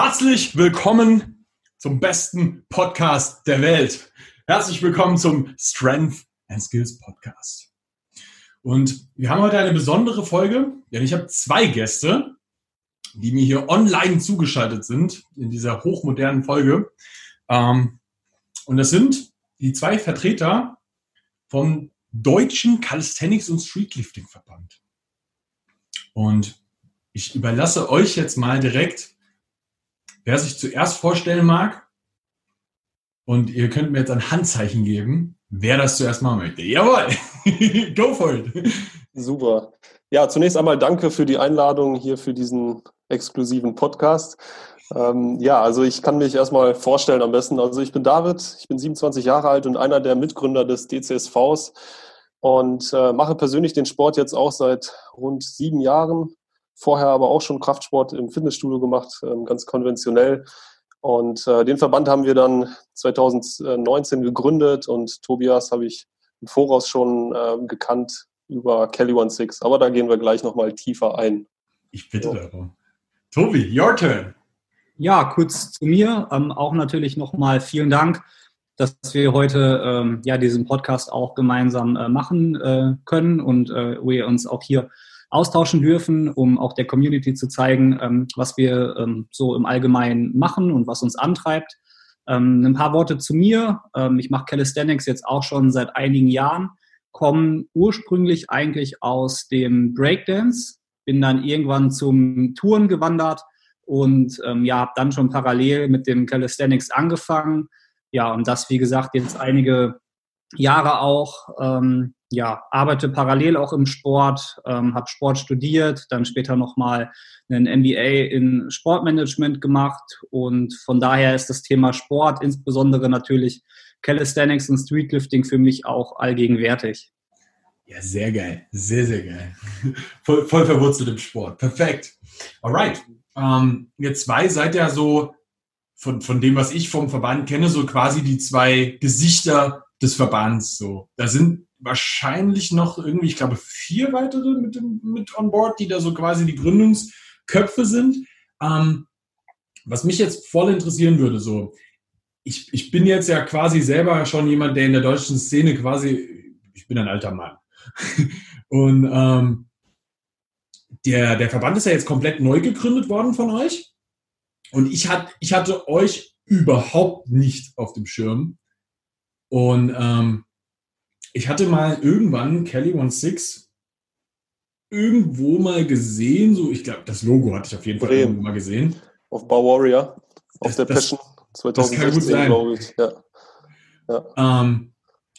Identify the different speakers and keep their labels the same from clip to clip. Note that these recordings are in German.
Speaker 1: Herzlich willkommen zum besten Podcast der Welt. Herzlich willkommen zum Strength and Skills Podcast. Und wir haben heute eine besondere Folge, denn ich habe zwei Gäste, die mir hier online zugeschaltet sind in dieser hochmodernen Folge. Ähm, und das sind die zwei Vertreter vom Deutschen Calisthenics und Streetlifting Verband. Und ich überlasse euch jetzt mal direkt wer sich zuerst vorstellen mag. Und ihr könnt mir jetzt ein Handzeichen geben, wer das zuerst machen möchte. Jawohl, go for it.
Speaker 2: Super. Ja, zunächst einmal danke für die Einladung hier für diesen exklusiven Podcast. Ähm, ja, also ich kann mich erstmal vorstellen am besten. Also ich bin David, ich bin 27 Jahre alt und einer der Mitgründer des DCSVs und äh, mache persönlich den Sport jetzt auch seit rund sieben Jahren vorher aber auch schon Kraftsport im Fitnessstudio gemacht, ähm, ganz konventionell. Und äh, den Verband haben wir dann 2019 gegründet und Tobias habe ich im Voraus schon äh, gekannt über Kelly One Six. Aber da gehen wir gleich nochmal tiefer ein.
Speaker 1: Ich bitte so. darum. Tobi, your turn.
Speaker 3: Ja, kurz zu mir. Ähm, auch natürlich nochmal vielen Dank, dass wir heute ähm, ja diesen Podcast auch gemeinsam äh, machen äh, können und äh, wir uns auch hier austauschen dürfen, um auch der Community zu zeigen, ähm, was wir ähm, so im Allgemeinen machen und was uns antreibt. Ähm, ein paar Worte zu mir. Ähm, ich mache Calisthenics jetzt auch schon seit einigen Jahren, komme ursprünglich eigentlich aus dem Breakdance, bin dann irgendwann zum Touren gewandert und ähm, ja, habe dann schon parallel mit dem Calisthenics angefangen. Ja, und das, wie gesagt, jetzt einige Jahre auch. Ähm, ja, arbeite parallel auch im Sport, ähm, habe Sport studiert, dann später nochmal einen MBA in Sportmanagement gemacht und von daher ist das Thema Sport, insbesondere natürlich Calisthenics und Streetlifting für mich auch allgegenwärtig.
Speaker 1: Ja, sehr geil, sehr, sehr geil. voll, voll verwurzelt im Sport, perfekt. Alright, ähm, ihr zwei seid ja so von, von dem, was ich vom Verband kenne, so quasi die zwei Gesichter des Verbands. So, da sind wahrscheinlich noch irgendwie, ich glaube, vier weitere mit, mit on board, die da so quasi die Gründungsköpfe sind. Ähm, was mich jetzt voll interessieren würde, so, ich, ich bin jetzt ja quasi selber schon jemand, der in der deutschen Szene quasi, ich bin ein alter Mann. Und ähm, der, der Verband ist ja jetzt komplett neu gegründet worden von euch. Und ich, hat, ich hatte euch überhaupt nicht auf dem Schirm. Und ähm, ich hatte mal irgendwann Kelly One Six irgendwo mal gesehen, so ich glaube, das Logo hatte ich auf jeden Fall Bremen. irgendwo mal gesehen.
Speaker 2: Auf Bar Warrior, auf das, der Passion 2016, glaube ich. Ja.
Speaker 1: Ja. Ähm,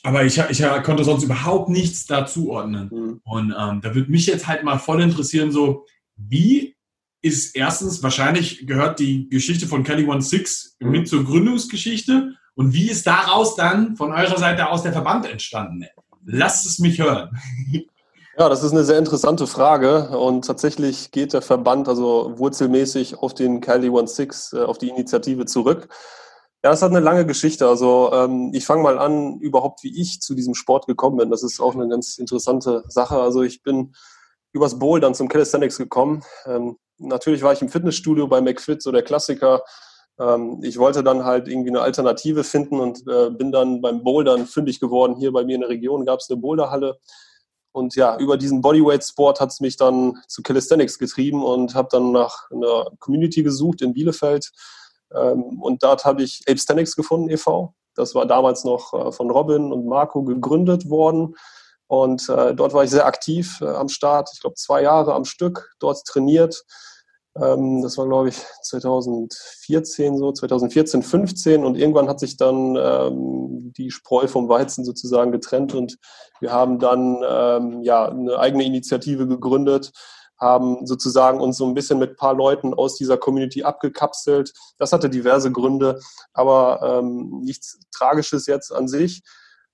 Speaker 1: aber ich, ich konnte sonst überhaupt nichts da zuordnen. Mhm. Und ähm, da würde mich jetzt halt mal voll interessieren, so wie ist erstens, wahrscheinlich gehört die Geschichte von Kelly One Six mhm. mit zur Gründungsgeschichte und wie ist daraus dann von eurer Seite aus der Verband entstanden? Lasst es mich hören.
Speaker 2: Ja, das ist eine sehr interessante Frage und tatsächlich geht der Verband also wurzelmäßig auf den Kylie 16, äh, auf die Initiative zurück. Ja, das hat eine lange Geschichte. Also ähm, ich fange mal an, überhaupt wie ich zu diesem Sport gekommen bin. Das ist auch eine ganz interessante Sache. Also ich bin übers Bowl dann zum Calisthenics gekommen. Ähm, natürlich war ich im Fitnessstudio bei McFit, so der Klassiker. Ähm, ich wollte dann halt irgendwie eine Alternative finden und äh, bin dann beim Bouldern fündig geworden. Hier bei mir in der Region gab es eine Boulderhalle. Und ja, über diesen Bodyweight-Sport hat es mich dann zu Calisthenics getrieben und habe dann nach einer Community gesucht in Bielefeld. Ähm, und dort habe ich Apestenics gefunden e.V. Das war damals noch äh, von Robin und Marco gegründet worden. Und äh, dort war ich sehr aktiv am Start. Ich glaube, zwei Jahre am Stück dort trainiert das war, glaube ich, 2014 so, 2014, 15 und irgendwann hat sich dann ähm, die Spreu vom Weizen sozusagen getrennt und wir haben dann ähm, ja eine eigene Initiative gegründet, haben sozusagen uns so ein bisschen mit ein paar Leuten aus dieser Community abgekapselt. Das hatte diverse Gründe, aber ähm, nichts Tragisches jetzt an sich.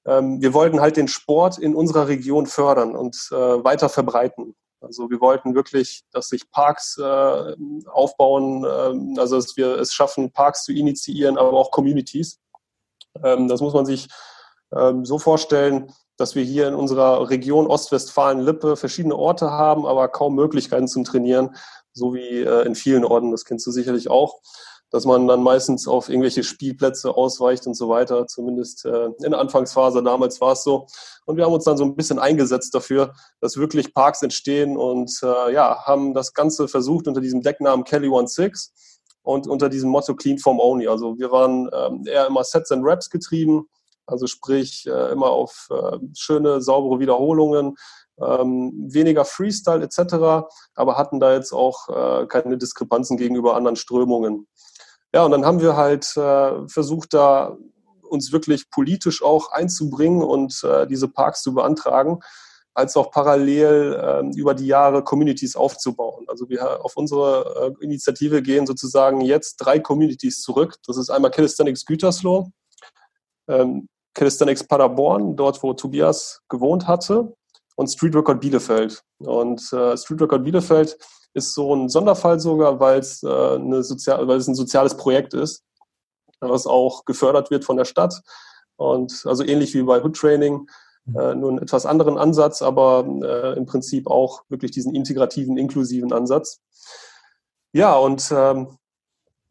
Speaker 2: Ähm, wir wollten halt den Sport in unserer Region fördern und äh, weiter verbreiten. Also wir wollten wirklich, dass sich Parks äh, aufbauen, äh, also dass wir es schaffen, Parks zu initiieren, aber auch Communities. Ähm, das muss man sich ähm, so vorstellen, dass wir hier in unserer Region Ostwestfalen-Lippe verschiedene Orte haben, aber kaum Möglichkeiten zum Trainieren, so wie äh, in vielen Orten, das kennst du sicherlich auch. Dass man dann meistens auf irgendwelche Spielplätze ausweicht und so weiter. Zumindest äh, in der Anfangsphase damals war es so. Und wir haben uns dann so ein bisschen eingesetzt dafür, dass wirklich Parks entstehen und äh, ja, haben das Ganze versucht unter diesem Decknamen Kelly 16 und unter diesem Motto Clean Form Only. Also wir waren ähm, eher immer Sets and Raps getrieben, also sprich äh, immer auf äh, schöne, saubere Wiederholungen, ähm, weniger Freestyle etc., aber hatten da jetzt auch äh, keine Diskrepanzen gegenüber anderen Strömungen. Ja, und dann haben wir halt äh, versucht, da uns wirklich politisch auch einzubringen und äh, diese Parks zu beantragen, als auch parallel äh, über die Jahre Communities aufzubauen. Also wir auf unsere äh, Initiative gehen sozusagen jetzt drei Communities zurück. Das ist einmal Calisthenics Gütersloh, ähm, Calisthenics Paderborn, dort wo Tobias gewohnt hatte, und Street Record Bielefeld. Und äh, Street Record Bielefeld ist so ein Sonderfall sogar, weil es, äh, eine sozial, weil es ein soziales Projekt ist, was auch gefördert wird von der Stadt. Und also ähnlich wie bei Hood Training, mhm. äh, nur einen etwas anderen Ansatz, aber äh, im Prinzip auch wirklich diesen integrativen, inklusiven Ansatz. Ja, und ähm,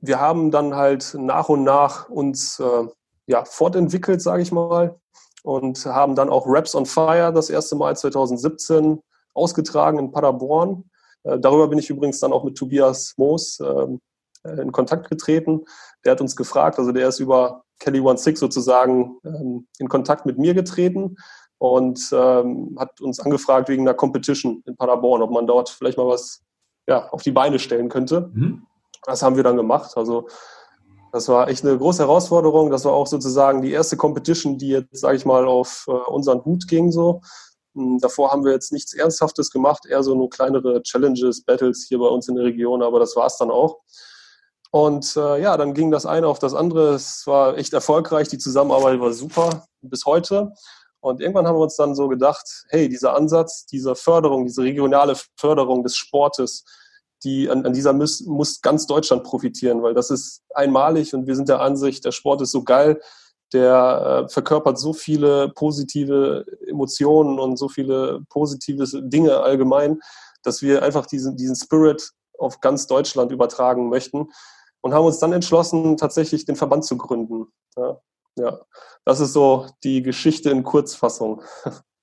Speaker 2: wir haben dann halt nach und nach uns äh, ja, fortentwickelt, sage ich mal, und haben dann auch Raps on Fire das erste Mal 2017 ausgetragen in Paderborn. Äh, darüber bin ich übrigens dann auch mit Tobias Moos ähm, äh, in Kontakt getreten. Der hat uns gefragt, also der ist über Kelly One Six sozusagen ähm, in Kontakt mit mir getreten und ähm, hat uns angefragt wegen einer Competition in Paderborn, ob man dort vielleicht mal was ja, auf die Beine stellen könnte. Mhm. Das haben wir dann gemacht. Also das war echt eine große Herausforderung. Das war auch sozusagen die erste Competition, die jetzt, sage ich mal, auf äh, unseren Hut ging so. Hm, davor haben wir jetzt nichts Ernsthaftes gemacht, eher so nur kleinere Challenges, Battles hier bei uns in der Region, aber das war es dann auch. Und äh, ja, dann ging das eine auf das andere. Es war echt erfolgreich, die Zusammenarbeit war super bis heute. Und irgendwann haben wir uns dann so gedacht, hey, dieser Ansatz, diese Förderung, diese regionale Förderung des Sportes, die, an, an dieser muss, muss ganz Deutschland profitieren, weil das ist einmalig und wir sind der Ansicht, der Sport ist so geil, der äh, verkörpert so viele positive Emotionen und so viele positive Dinge allgemein, dass wir einfach diesen, diesen Spirit auf ganz Deutschland übertragen möchten und haben uns dann entschlossen, tatsächlich den Verband zu gründen. Ja, ja. das ist so die Geschichte in Kurzfassung.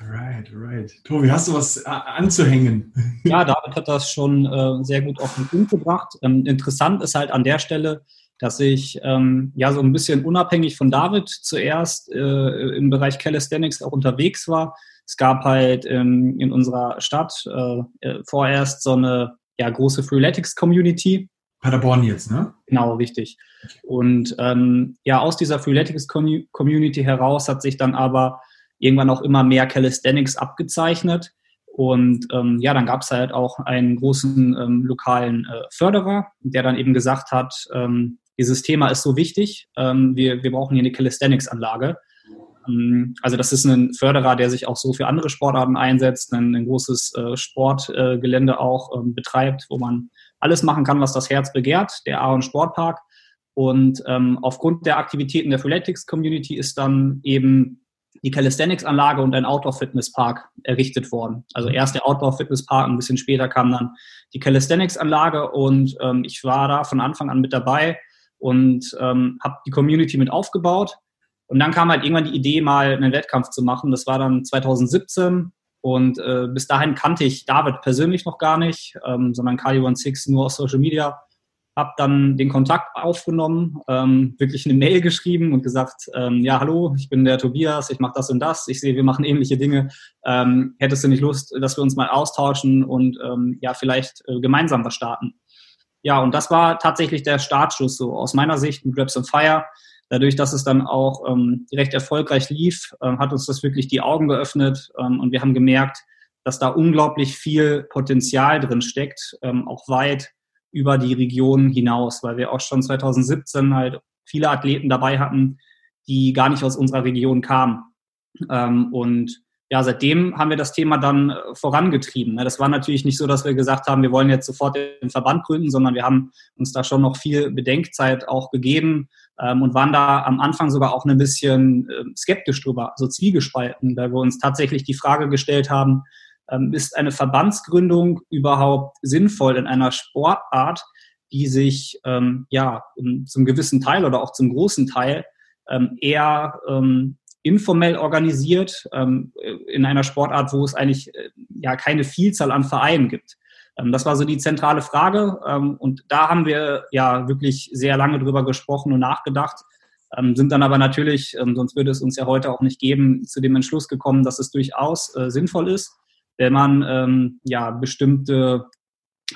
Speaker 1: Right, right. Tobi, hast du was äh, anzuhängen?
Speaker 3: Ja, David hat das schon äh, sehr gut auf den Punkt gebracht. Ähm, interessant ist halt an der Stelle, dass ich ähm, ja so ein bisschen unabhängig von David zuerst äh, im Bereich Calisthenics auch unterwegs war. Es gab halt ähm, in unserer Stadt äh, äh vorerst so eine ja, große Freeletics-Community.
Speaker 1: Paderborn jetzt, ne?
Speaker 3: Genau, richtig. Und ähm, ja, aus dieser Freeletics-Community heraus hat sich dann aber irgendwann auch immer mehr Calisthenics abgezeichnet. Und ähm, ja, dann gab es halt auch einen großen ähm, lokalen äh, Förderer, der dann eben gesagt hat, ähm, dieses Thema ist so wichtig, ähm, wir, wir brauchen hier eine Calisthenics-Anlage. Ähm, also das ist ein Förderer, der sich auch so für andere Sportarten einsetzt, ein, ein großes äh, Sportgelände äh, auch ähm, betreibt, wo man alles machen kann, was das Herz begehrt, der Aaron Sportpark. Und aufgrund der Aktivitäten der Freeletics-Community ist dann eben die Calisthenics-Anlage und ein Outdoor-Fitness-Park errichtet worden. Also erst der Outdoor-Fitness-Park, ein bisschen später kam dann die Calisthenics-Anlage und ähm, ich war da von Anfang an mit dabei und ähm, habe die Community mit aufgebaut. Und dann kam halt irgendwann die Idee, mal einen Wettkampf zu machen. Das war dann 2017 und äh, bis dahin kannte ich David persönlich noch gar nicht, ähm, sondern Kali 16 nur aus Social Media habe dann den Kontakt aufgenommen, ähm, wirklich eine Mail geschrieben und gesagt, ähm, ja, hallo, ich bin der Tobias, ich mache das und das, ich sehe, wir machen ähnliche Dinge. Ähm, hättest du nicht Lust, dass wir uns mal austauschen und ähm, ja, vielleicht äh, gemeinsam was starten? Ja, und das war tatsächlich der Startschuss so aus meiner Sicht mit Raps on Fire. Dadurch, dass es dann auch ähm, recht erfolgreich lief, äh, hat uns das wirklich die Augen geöffnet ähm, und wir haben gemerkt, dass da unglaublich viel Potenzial drin steckt, ähm, auch weit über die Region hinaus, weil wir auch schon 2017 halt viele Athleten dabei hatten, die gar nicht aus unserer Region kamen. Ähm, und ja, seitdem haben wir das Thema dann äh, vorangetrieben. Ne? Das war natürlich nicht so, dass wir gesagt haben, wir wollen jetzt sofort den Verband gründen, sondern wir haben uns da schon noch viel Bedenkzeit auch gegeben ähm, und waren da am Anfang sogar auch ein bisschen ähm, skeptisch drüber, so zwiegespalten, weil wir uns tatsächlich die Frage gestellt haben, ist eine Verbandsgründung überhaupt sinnvoll in einer Sportart, die sich ähm, ja zum gewissen Teil oder auch zum großen Teil ähm, eher ähm, informell organisiert ähm, in einer Sportart, wo es eigentlich äh, ja keine Vielzahl an Vereinen gibt. Ähm, das war so die zentrale Frage ähm, und da haben wir ja wirklich sehr lange drüber gesprochen und nachgedacht, ähm, sind dann aber natürlich, ähm, sonst würde es uns ja heute auch nicht geben, zu dem Entschluss gekommen, dass es durchaus äh, sinnvoll ist, wenn man ähm, ja bestimmte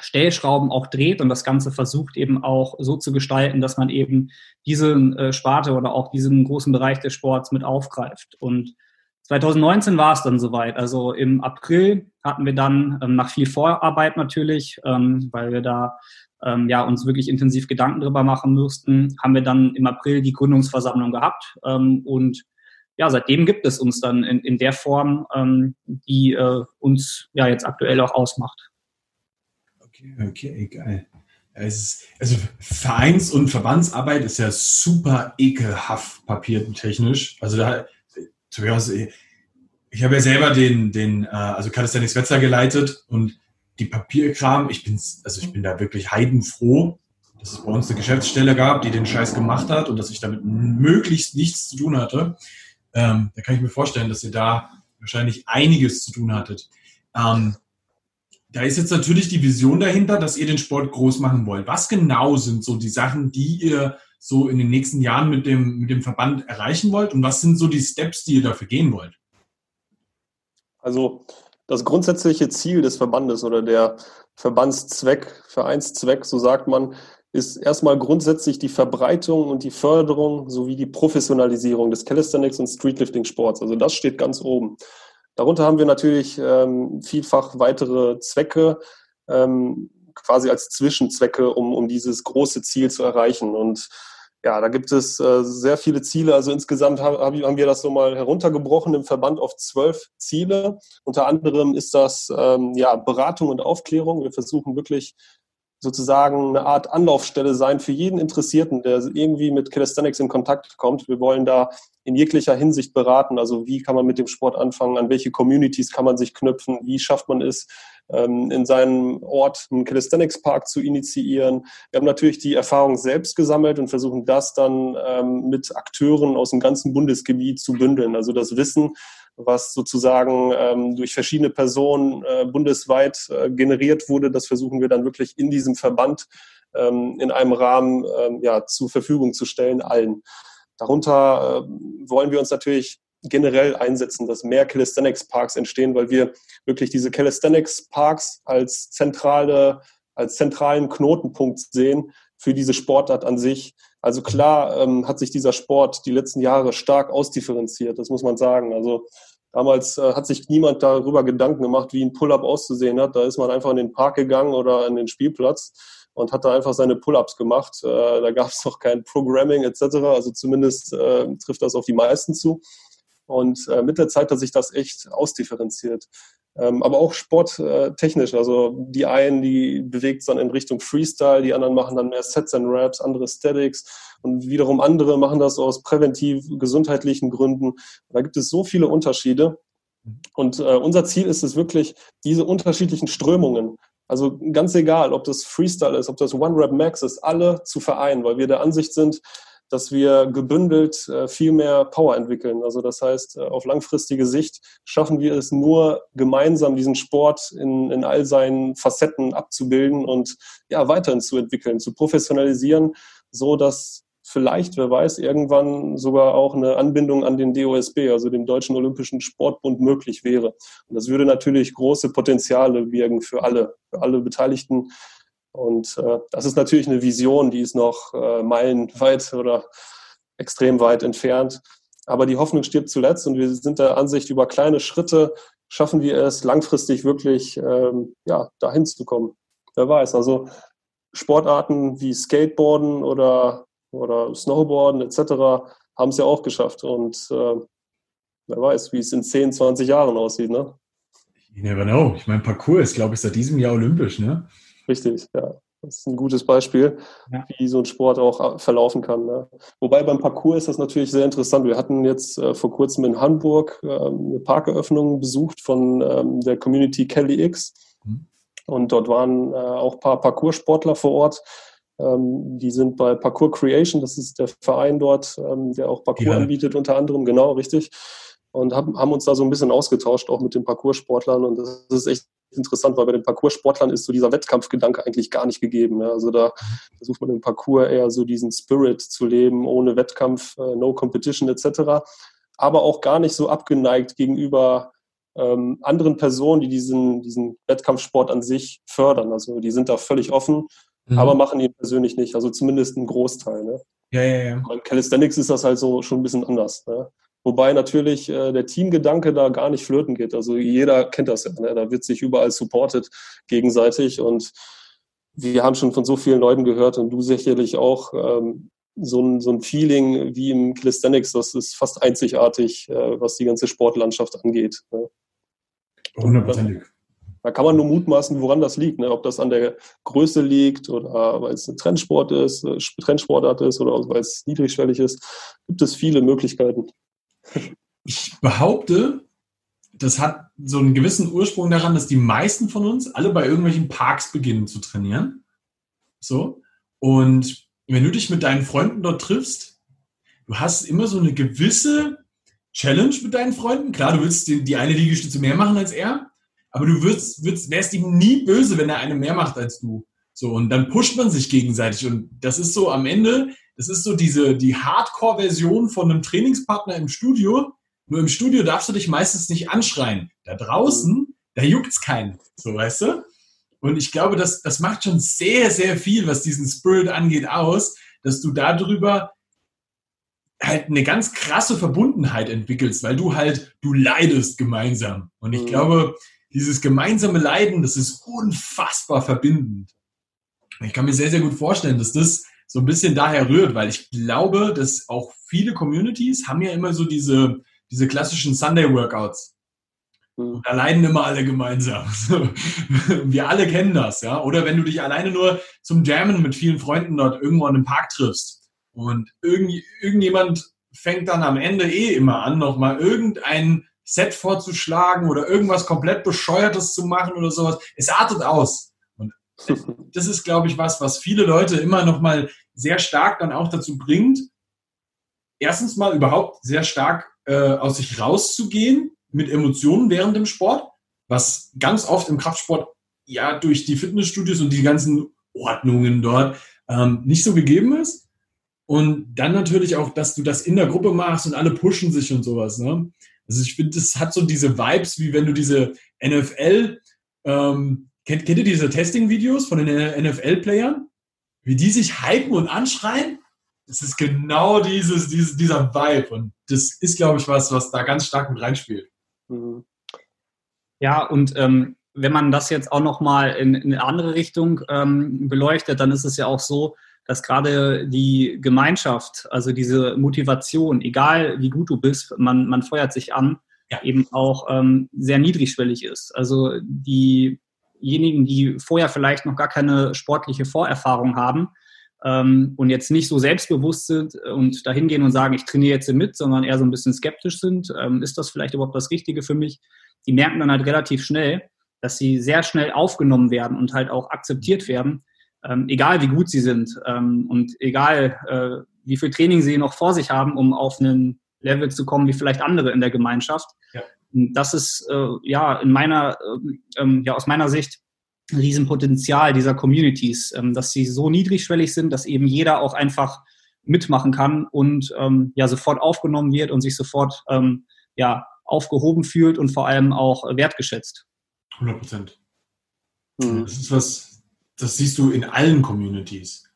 Speaker 3: Stellschrauben auch dreht und das Ganze versucht eben auch so zu gestalten, dass man eben diese äh, Sparte oder auch diesen großen Bereich des Sports mit aufgreift. Und 2019 war es dann soweit. Also im April hatten wir dann ähm, nach viel Vorarbeit natürlich, ähm, weil wir da ähm, ja uns wirklich intensiv Gedanken drüber machen mussten, haben wir dann im April die Gründungsversammlung gehabt und ja, seitdem gibt es uns dann in, in der Form, die äh, uns ja jetzt aktuell auch ausmacht.
Speaker 1: Okay, okay, geil. Ist, also Vereins- und Verbandsarbeit ist ja super ekelhaft papiertechnisch. Also da, ich habe ja selber den, den, äh, also Calisthenics Wetzlar geleitet und die Papierkram, ich bin, also ich bin da wirklich heidenfroh, dass es bei uns eine Geschäftsstelle gab, die den Scheiß gemacht hat und dass ich damit möglichst nichts zu tun hatte. Ähm, da kann ich mir vorstellen, dass ihr da wahrscheinlich einiges zu tun hattet. Ähm, da ist jetzt natürlich die Vision dahinter, dass ihr den Sport groß machen wollt. Was genau sind so die Sachen, die ihr so in den nächsten Jahren mit dem, mit dem Verband erreichen wollt? Und was sind so die Steps, die ihr dafür gehen wollt?
Speaker 2: Also das grundsätzliche Ziel des Verbandes oder der Verbandszweck, Vereinszweck, so sagt man, ist erstmal grundsätzlich die Verbreitung und die Förderung sowie die Professionalisierung des Calisthenics und Streetlifting Sports. Also das steht ganz oben. Darunter haben wir natürlich ähm, vielfach weitere Zwecke, ähm, quasi als Zwischenzwecke, um, um dieses große Ziel zu erreichen. Und ja, da gibt es äh, sehr viele Ziele. Also insgesamt hab, haben wir das so mal heruntergebrochen im Verband auf zwölf Ziele. Unter anderem ist das ähm, ja, Beratung und Aufklärung. Wir versuchen wirklich sozusagen eine Art Anlaufstelle sein für jeden Interessierten, der irgendwie mit Calisthenics in Kontakt kommt. Wir wollen da in jeglicher Hinsicht beraten. Also wie kann man mit dem Sport anfangen? An welche Communities kann man sich knüpfen? Wie schafft man es, ähm, in seinem Ort einen Calisthenics Park zu initiieren? Wir haben natürlich die Erfahrung selbst gesammelt und versuchen das dann ähm, mit Akteuren aus dem ganzen Bundesgebiet zu bündeln. Also das Wissen, was sozusagen ähm, durch verschiedene Personen äh, bundesweit äh, generiert wurde. Das versuchen wir dann wirklich in diesem Verband ähm, in einem Rahmen ähm, ja, zur Verfügung zu stellen, allen. Darunter äh, wollen wir uns natürlich generell einsetzen, dass mehr Calisthenics Parks entstehen, weil wir wirklich diese Calisthenics Parks als zentrale, als zentralen Knotenpunkt sehen für diese Sportart an sich. Also klar ähm, hat sich dieser Sport die letzten Jahre stark ausdifferenziert, das muss man sagen. Also damals äh, hat sich niemand darüber Gedanken gemacht, wie ein Pull-up auszusehen hat. Da ist man einfach in den Park gegangen oder in den Spielplatz und hat da einfach seine Pull-ups gemacht. Äh, da gab es noch kein Programming etc. Also zumindest äh, trifft das auf die meisten zu. Und äh, mit der Zeit hat sich das echt ausdifferenziert. Ähm, aber auch sporttechnisch. Also die einen, die bewegt es dann in Richtung Freestyle, die anderen machen dann mehr Sets and Raps, andere Statics und wiederum andere machen das aus präventiv gesundheitlichen Gründen. Da gibt es so viele Unterschiede. Und äh, unser Ziel ist es wirklich, diese unterschiedlichen Strömungen, also ganz egal, ob das Freestyle ist, ob das One Rap Max ist, alle zu vereinen, weil wir der Ansicht sind, dass wir gebündelt äh, viel mehr Power entwickeln. Also das heißt, äh, auf langfristige Sicht schaffen wir es nur gemeinsam, diesen Sport in, in all seinen Facetten abzubilden und ja, weiterhin zu entwickeln, zu professionalisieren, so dass vielleicht, wer weiß, irgendwann sogar auch eine Anbindung an den DOSB, also den Deutschen Olympischen Sportbund, möglich wäre. Und das würde natürlich große Potenziale birgen für alle, für alle Beteiligten und äh, das ist natürlich eine Vision, die ist noch äh, meilenweit oder extrem weit entfernt. Aber die Hoffnung stirbt zuletzt und wir sind der Ansicht, über kleine Schritte schaffen wir es langfristig wirklich ähm, ja, dahin zu kommen. Wer weiß, also Sportarten wie Skateboarden oder, oder Snowboarden etc. haben es ja auch geschafft. Und äh, wer weiß, wie es in 10, 20 Jahren aussieht. Ne?
Speaker 1: You never know. Ich meine, Parcours ist, glaube ich, seit diesem Jahr olympisch. Ne?
Speaker 2: Richtig, ja. Das ist ein gutes Beispiel, ja. wie so ein Sport auch verlaufen kann. Ne? Wobei beim Parcours ist das natürlich sehr interessant. Wir hatten jetzt äh, vor kurzem in Hamburg äh, eine Parkeröffnung besucht von ähm, der Community Kelly X. Mhm. Und dort waren äh, auch ein paar Parcoursportler vor Ort. Ähm, die sind bei Parkour Creation, das ist der Verein dort, ähm, der auch Parkour ja. anbietet, unter anderem, genau, richtig. Und haben, haben uns da so ein bisschen ausgetauscht, auch mit den Parkoursportlern. Und das ist echt interessant, weil bei den Parkoursportlern ist so dieser Wettkampfgedanke eigentlich gar nicht gegeben. Ja. Also da versucht man im Parkour eher so diesen Spirit zu leben, ohne Wettkampf, äh, no competition etc. Aber auch gar nicht so abgeneigt gegenüber ähm, anderen Personen, die diesen, diesen Wettkampfsport an sich fördern. Also die sind da völlig offen mhm. aber machen ihn persönlich nicht. Also zumindest ein Großteil. Ne?
Speaker 1: Ja, ja, ja.
Speaker 2: Beim Calisthenics ist das halt so schon ein bisschen anders. Ne? Wobei natürlich äh, der Teamgedanke da gar nicht flöten geht. Also jeder kennt das ja. Ne? Da wird sich überall supportet gegenseitig und wir haben schon von so vielen Leuten gehört und du sicherlich auch, ähm, so ein, so ein Feeling wie im Calisthenics, das ist fast einzigartig, äh, was die ganze Sportlandschaft angeht.
Speaker 1: Ne? Hundertprozentig.
Speaker 2: Da kann man nur mutmaßen, woran das liegt. Ne? Ob das an der Größe liegt oder weil es ein Trendsport ist, äh, Trendsportart ist oder weil es niedrigschwellig ist. Gibt es viele Möglichkeiten.
Speaker 1: Ich behaupte, das hat so einen gewissen Ursprung daran, dass die meisten von uns alle bei irgendwelchen Parks beginnen zu trainieren. So. Und wenn du dich mit deinen Freunden dort triffst, du hast immer so eine gewisse Challenge mit deinen Freunden. Klar, du willst die, die eine Liegestütze mehr machen als er, aber du würdest, würdest, wärst ihm nie böse, wenn er eine mehr macht als du. So, und dann pusht man sich gegenseitig. Und das ist so am Ende, das ist so diese, die Hardcore-Version von einem Trainingspartner im Studio. Nur im Studio darfst du dich meistens nicht anschreien. Da draußen, da juckt's keinen. So, weißt du? Und ich glaube, das, das macht schon sehr, sehr viel, was diesen Spirit angeht, aus, dass du darüber halt eine ganz krasse Verbundenheit entwickelst, weil du halt, du leidest gemeinsam. Und ich mhm. glaube, dieses gemeinsame Leiden, das ist unfassbar verbindend. Ich kann mir sehr, sehr gut vorstellen, dass das so ein bisschen daher rührt, weil ich glaube, dass auch viele Communities haben ja immer so diese, diese klassischen Sunday-Workouts. Mhm. Da leiden immer alle gemeinsam. Wir alle kennen das, ja. Oder wenn du dich alleine nur zum Jammen mit vielen Freunden dort irgendwo in einem Park triffst und irgend, irgendjemand fängt dann am Ende eh immer an, nochmal irgendein Set vorzuschlagen oder irgendwas komplett Bescheuertes zu machen oder sowas. Es artet aus. Das ist, glaube ich, was, was viele Leute immer noch mal sehr stark dann auch dazu bringt, erstens mal überhaupt sehr stark äh, aus sich rauszugehen mit Emotionen während dem Sport, was ganz oft im Kraftsport ja durch die Fitnessstudios und die ganzen Ordnungen dort ähm, nicht so gegeben ist. Und dann natürlich auch, dass du das in der Gruppe machst und alle pushen sich und sowas. Ne? Also ich finde, das hat so diese Vibes, wie wenn du diese NFL, ähm, kennt, kennt ihr diese Testing-Videos von den NFL-Playern? Wie die sich hypen und anschreien? Das ist genau dieses, dieses, dieser Vibe. Und das ist, glaube ich, was, was da ganz stark mit reinspielt. Mhm.
Speaker 3: Ja, und ähm, wenn man das jetzt auch nochmal in, in eine andere Richtung ähm, beleuchtet, dann ist es ja auch so, dass gerade die Gemeinschaft, also diese Motivation, egal wie gut du bist, man, man feuert sich an, ja. eben auch ähm, sehr niedrigschwellig ist. Also diejenigen, die vorher vielleicht noch gar keine sportliche Vorerfahrung haben ähm, und jetzt nicht so selbstbewusst sind und dahin gehen und sagen, ich trainiere jetzt mit, sondern eher so ein bisschen skeptisch sind, ähm, ist das vielleicht überhaupt das Richtige für mich? Die merken dann halt relativ schnell, dass sie sehr schnell aufgenommen werden und halt auch akzeptiert werden ähm, egal wie gut sie sind ähm, und egal äh, wie viel Training sie noch vor sich haben, um auf einen Level zu kommen wie vielleicht andere in der Gemeinschaft. Ja. Das ist äh, ja in meiner, äh, ähm, ja aus meiner Sicht ein Riesenpotenzial dieser Communities, ähm, dass sie so niedrigschwellig sind, dass eben jeder auch einfach mitmachen kann und ähm, ja sofort aufgenommen wird und sich sofort ähm, ja aufgehoben fühlt und vor allem auch wertgeschätzt.
Speaker 1: 100 Prozent. Mhm. Das ist was, das siehst du in allen Communities.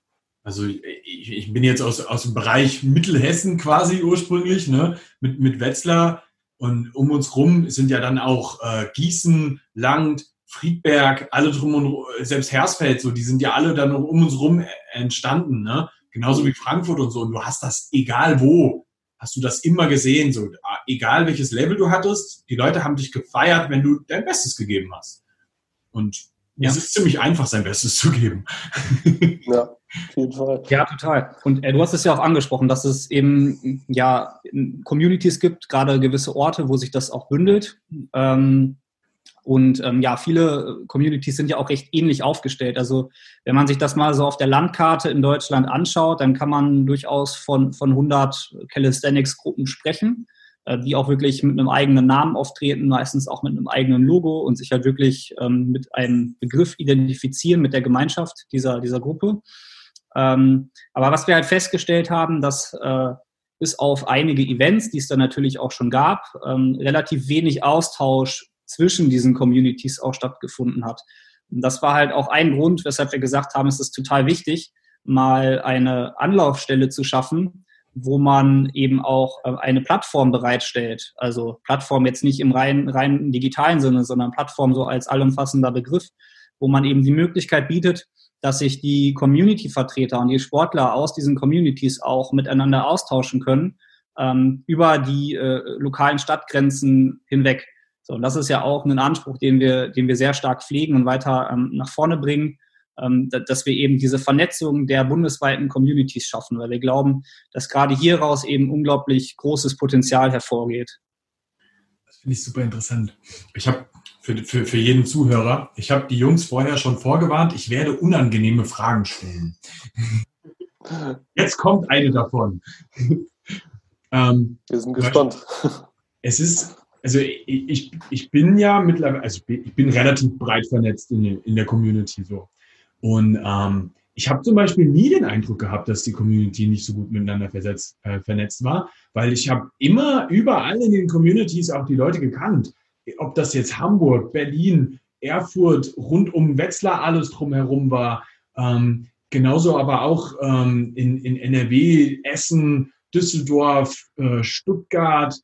Speaker 1: Also ich, ich bin jetzt aus, aus dem Bereich Mittelhessen quasi ursprünglich, ne, mit, mit Wetzlar. Und um uns rum sind ja dann auch äh, Gießen, Langt, Friedberg, alle drum und selbst Hersfeld, so, die sind ja alle dann um uns rum entstanden, ne? Genauso wie Frankfurt und so. Und du hast das egal wo, hast du das immer gesehen, so, egal welches Level du hattest, die Leute haben dich gefeiert, wenn du dein Bestes gegeben hast. Und ja. Es ist ziemlich einfach, sein Bestes zu geben.
Speaker 3: Ja, auf jeden Fall. Ja, total. Und äh, du hast es ja auch angesprochen, dass es eben ja Communities gibt, gerade gewisse Orte, wo sich das auch bündelt. Ähm, Und ähm, ja, viele Communities sind ja auch recht ähnlich aufgestellt. Also wenn man sich das mal so auf der Landkarte in Deutschland anschaut, dann kann man durchaus von, von 100 Calisthenics-Gruppen sprechen, äh, die auch wirklich mit einem eigenen Namen auftreten, meistens auch mit einem eigenen Logo und sich halt wirklich ähm, mit einem Begriff identifizieren, mit der Gemeinschaft dieser, dieser Gruppe. Ähm, aber was wir halt festgestellt haben, dass äh, bis auf einige Events, die es dann natürlich auch schon gab, ähm, relativ wenig Austausch zwischen diesen Communities auch stattgefunden hat. Und das war halt auch ein Grund, weshalb wir gesagt haben, es ist total wichtig, mal eine Anlaufstelle zu schaffen, wo man eben auch äh, eine Plattform bereitstellt. Also Plattform jetzt nicht im rein, rein digitalen Sinne, sondern Plattform so als allumfassender Begriff, wo man eben die Möglichkeit bietet, dass sich die Community-Vertreter und die Sportler aus diesen Communities auch miteinander austauschen können ähm, über die äh, lokalen Stadtgrenzen hinweg. So, und das ist ja auch ein Anspruch, den wir, den wir sehr stark pflegen und weiter ähm, nach vorne bringen, ähm, dass wir eben diese Vernetzung der bundesweiten Communities schaffen, weil wir glauben, dass gerade hieraus eben unglaublich großes Potenzial hervorgeht.
Speaker 1: Das finde ich super interessant. Ich habe für, für, für jeden Zuhörer, ich habe die Jungs vorher schon vorgewarnt, ich werde unangenehme Fragen stellen. Jetzt kommt eine davon.
Speaker 2: ähm, wir sind gespannt.
Speaker 1: Es ist also ich, ich bin ja mittlerweile, also ich bin, ich bin relativ breit vernetzt in, in der Community so. Und ähm, ich habe zum Beispiel nie den Eindruck gehabt, dass die Community nicht so gut miteinander versetzt, äh, vernetzt war, weil ich habe immer überall in den Communities auch die Leute gekannt. Ob das jetzt Hamburg, Berlin, Erfurt, rund um Wetzlar alles drumherum war. Ähm, genauso aber auch ähm, in, in NRW, Essen, Düsseldorf, äh, Stuttgart,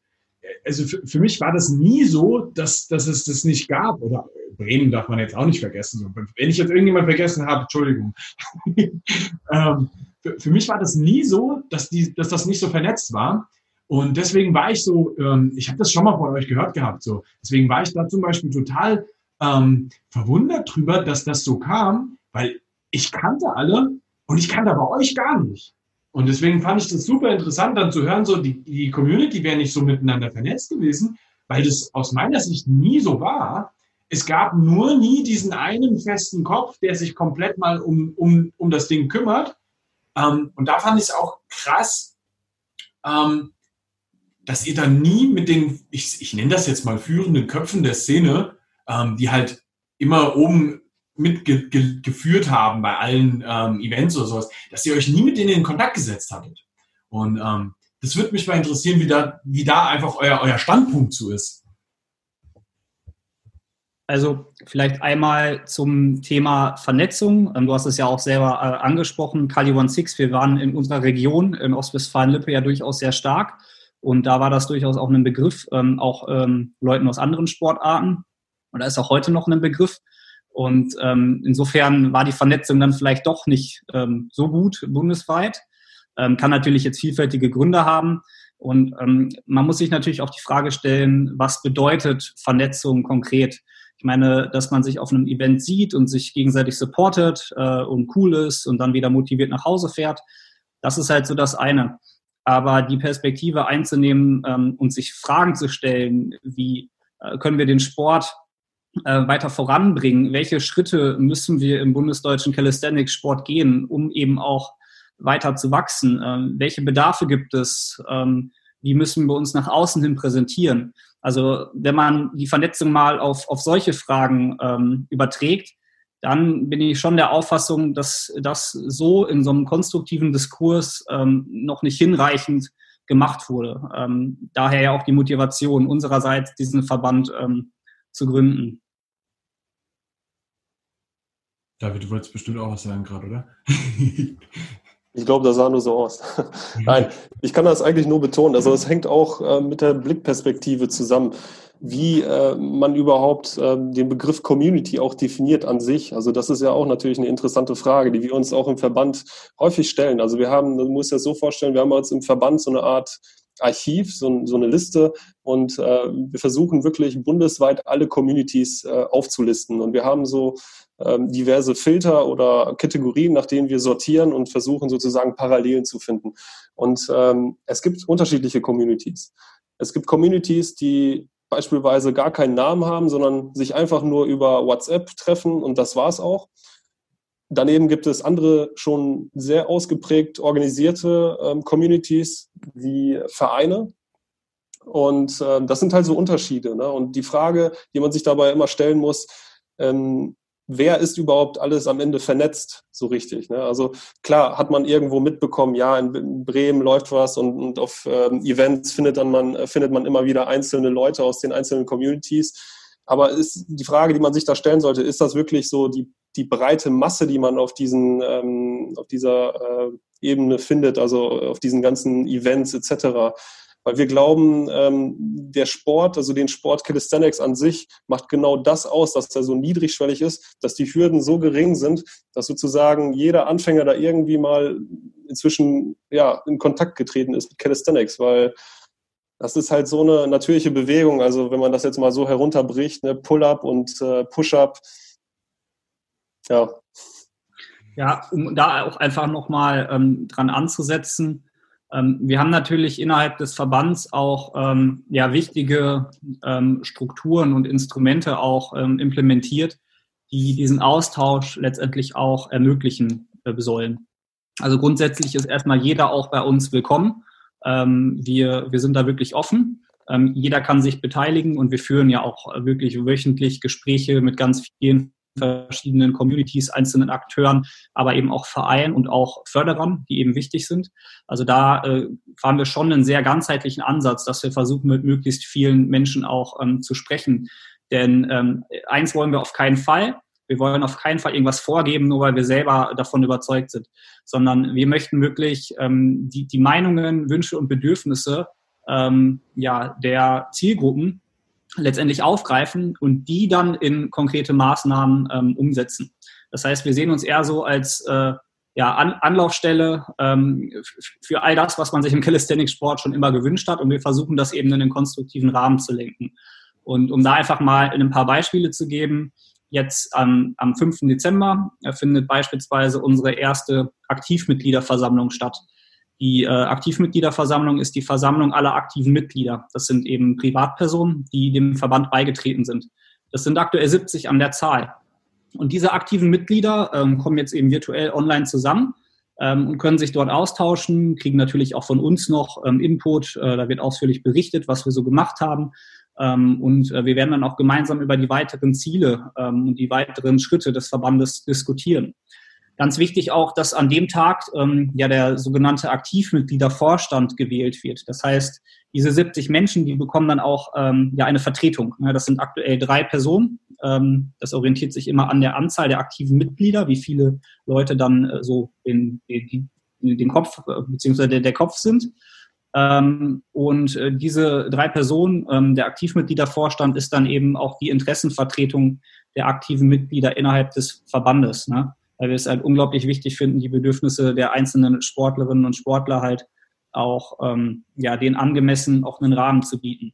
Speaker 1: also für, für, mich war das nie so, dass, dass es das nicht gab. Oder Bremen darf man jetzt auch nicht vergessen. Wenn ich jetzt irgendjemand vergessen habe, Entschuldigung. ähm, für, für, mich war das nie so, dass, die, dass das nicht so vernetzt war. Und deswegen war ich so, ähm, ich habe das schon mal von euch gehört gehabt, so. Deswegen war ich da zum Beispiel total ähm, verwundert drüber, dass das so kam, weil ich kannte alle und ich kannte aber euch gar nicht. Und deswegen fand ich das super interessant, dann zu hören, so die, die Community wäre nicht so miteinander vernetzt gewesen, weil das aus meiner Sicht nie so war. Es gab nur nie diesen einen festen Kopf, der sich komplett mal um, um, um das Ding kümmert. Ähm, und da fand ich es auch krass, ähm, dass ihr dann nie mit den, ich, ich nenne das jetzt mal führenden Köpfen der Szene, ähm, die halt immer oben mitgeführt haben bei allen ähm, Events oder sowas, dass ihr euch nie mit denen in Kontakt gesetzt hattet. Und ähm, das würde mich mal interessieren, wie da, wie da einfach euer, euer Standpunkt zu ist.
Speaker 3: Also vielleicht einmal zum Thema Vernetzung. Ähm, du hast es ja auch selber äh, angesprochen, Kali 16. Wir waren in unserer Region in Ostwestfalen-Lippe ja durchaus sehr stark. Und da war das durchaus auch ein Begriff, ähm, auch ähm, Leuten aus anderen Sportarten. Und da ist auch heute noch ein Begriff. Und ähm, insofern war die Vernetzung dann vielleicht doch nicht ähm, so gut bundesweit. Ähm, kann natürlich jetzt vielfältige Gründe haben. Und ähm, man muss sich natürlich auch die Frage stellen, was bedeutet Vernetzung konkret? Ich meine, dass man sich auf einem Event sieht und sich gegenseitig supportet äh, und cool ist und dann wieder motiviert nach Hause fährt, das ist halt so das eine. Aber die Perspektive einzunehmen ähm, und sich Fragen zu stellen, wie äh, können wir den Sport äh, weiter voranbringen? Welche Schritte müssen wir im bundesdeutschen Calisthenics-Sport gehen, um eben auch weiter zu wachsen? Ähm, welche Bedarfe gibt es? Ähm, wie müssen wir uns nach außen hin präsentieren? Also wenn man die Vernetzung mal auf, auf solche Fragen ähm, überträgt, dann bin ich schon der Auffassung, dass das so in so einem konstruktiven Diskurs ähm, noch nicht hinreichend gemacht wurde. Ähm, daher ja auch die Motivation unsererseits, diesen Verband ähm, zu gründen.
Speaker 1: David, du wolltest bestimmt auch was sagen gerade, oder?
Speaker 2: Ich glaube, das sah nur so aus. Nein, ich kann das eigentlich nur betonen. Also es hängt auch äh, mit der Blickperspektive zusammen, wie äh, man überhaupt äh, den Begriff Community auch definiert an sich. Also das ist ja auch natürlich eine interessante Frage, die wir uns auch im Verband häufig stellen. Also wir haben, musst dir das so vorstellen, wir haben jetzt im Verband so eine Art Archiv, so, so eine Liste und äh, wir versuchen wirklich bundesweit alle Communities äh, aufzulisten. Und wir haben so ähm, diverse Filter oder Kategorien, nach denen wir sortieren und versuchen sozusagen Parallelen zu finden. Und ähm, es gibt unterschiedliche Communities. Es gibt Communities, die beispielsweise gar keinen Namen haben, sondern sich einfach nur über WhatsApp treffen und das war's auch. Daneben gibt es andere schon sehr ausgeprägt organisierte ähm, Communities wie Vereine. Und äh, das sind halt so Unterschiede. Ne? Und die Frage, die man sich dabei immer stellen muss, ähm, wer ist überhaupt alles am Ende vernetzt, so richtig. Ne? Also klar hat man irgendwo mitbekommen, ja, in Bremen läuft was und, und auf ähm, Events findet, dann man, findet man immer wieder einzelne Leute aus den einzelnen Communities. Aber ist die Frage, die man sich da stellen sollte, ist das wirklich so die, die breite Masse, die man auf, diesen, ähm, auf dieser äh, Ebene findet, also auf diesen ganzen Events etc.? Weil wir glauben, ähm, der Sport, also den Sport Calisthenics an sich, macht genau das aus, dass er so niedrigschwellig ist, dass die Hürden so gering sind, dass sozusagen jeder Anfänger da irgendwie mal inzwischen ja, in Kontakt getreten ist mit Calisthenics, weil das ist halt so eine natürliche Bewegung. Also wenn man das jetzt mal so herunterbricht, ne, Pull-up und äh, Push-up,
Speaker 3: ja. Ja, um da auch einfach nochmal ähm, dran anzusetzen, wir haben natürlich innerhalb des Verbands auch ähm, ja, wichtige ähm, Strukturen und Instrumente auch ähm, implementiert, die diesen Austausch letztendlich auch ermöglichen äh, sollen. Also grundsätzlich ist erstmal jeder auch bei uns willkommen. Ähm, wir, wir sind da wirklich offen. Ähm, jeder kann sich beteiligen und wir führen ja auch wirklich wöchentlich Gespräche mit ganz vielen verschiedenen Communities, einzelnen Akteuren, aber eben auch Vereinen und auch Förderern, die eben wichtig sind. Also da äh, fahren wir schon einen sehr ganzheitlichen Ansatz, dass wir versuchen, mit möglichst vielen Menschen auch ähm, zu sprechen. Denn ähm, eins wollen wir auf keinen Fall. Wir wollen auf keinen Fall irgendwas vorgeben, nur weil wir selber davon überzeugt sind, sondern wir möchten wirklich ähm, die, die Meinungen, Wünsche und Bedürfnisse ähm, ja, der Zielgruppen letztendlich aufgreifen und die dann in konkrete Maßnahmen ähm, umsetzen. Das heißt, wir sehen uns eher so als äh, ja, An Anlaufstelle ähm, für all das, was man sich im Calisthenics-Sport schon immer gewünscht hat und wir versuchen das eben in einen konstruktiven Rahmen zu lenken. Und um da einfach mal ein paar Beispiele zu geben, jetzt am, am 5. Dezember findet beispielsweise unsere erste Aktivmitgliederversammlung statt. Die äh, Aktivmitgliederversammlung ist die Versammlung aller aktiven Mitglieder. Das sind eben Privatpersonen, die dem Verband beigetreten sind. Das sind aktuell 70 an der Zahl. Und diese aktiven Mitglieder ähm, kommen jetzt eben virtuell online zusammen ähm, und können sich dort austauschen, kriegen natürlich auch von uns noch ähm, Input. Äh, da wird ausführlich berichtet, was wir so gemacht haben. Ähm, und äh, wir werden dann auch gemeinsam über die weiteren Ziele ähm, und die weiteren Schritte des Verbandes diskutieren. Ganz wichtig auch, dass an dem Tag ähm, ja der sogenannte Aktivmitgliedervorstand gewählt wird. Das heißt, diese 70 Menschen, die bekommen dann auch ähm, ja eine Vertretung. Ja, das sind aktuell drei Personen. Ähm, das orientiert sich immer an der Anzahl der aktiven Mitglieder, wie viele Leute dann äh, so in, in den Kopf äh, der, der Kopf sind. Ähm, und äh, diese drei Personen, ähm, der Aktivmitgliedervorstand ist dann eben auch die Interessenvertretung der aktiven Mitglieder innerhalb des Verbandes. Ne? Weil wir es halt unglaublich wichtig finden, die Bedürfnisse der einzelnen Sportlerinnen und Sportler halt auch ähm, ja, den angemessen auch einen Rahmen zu bieten.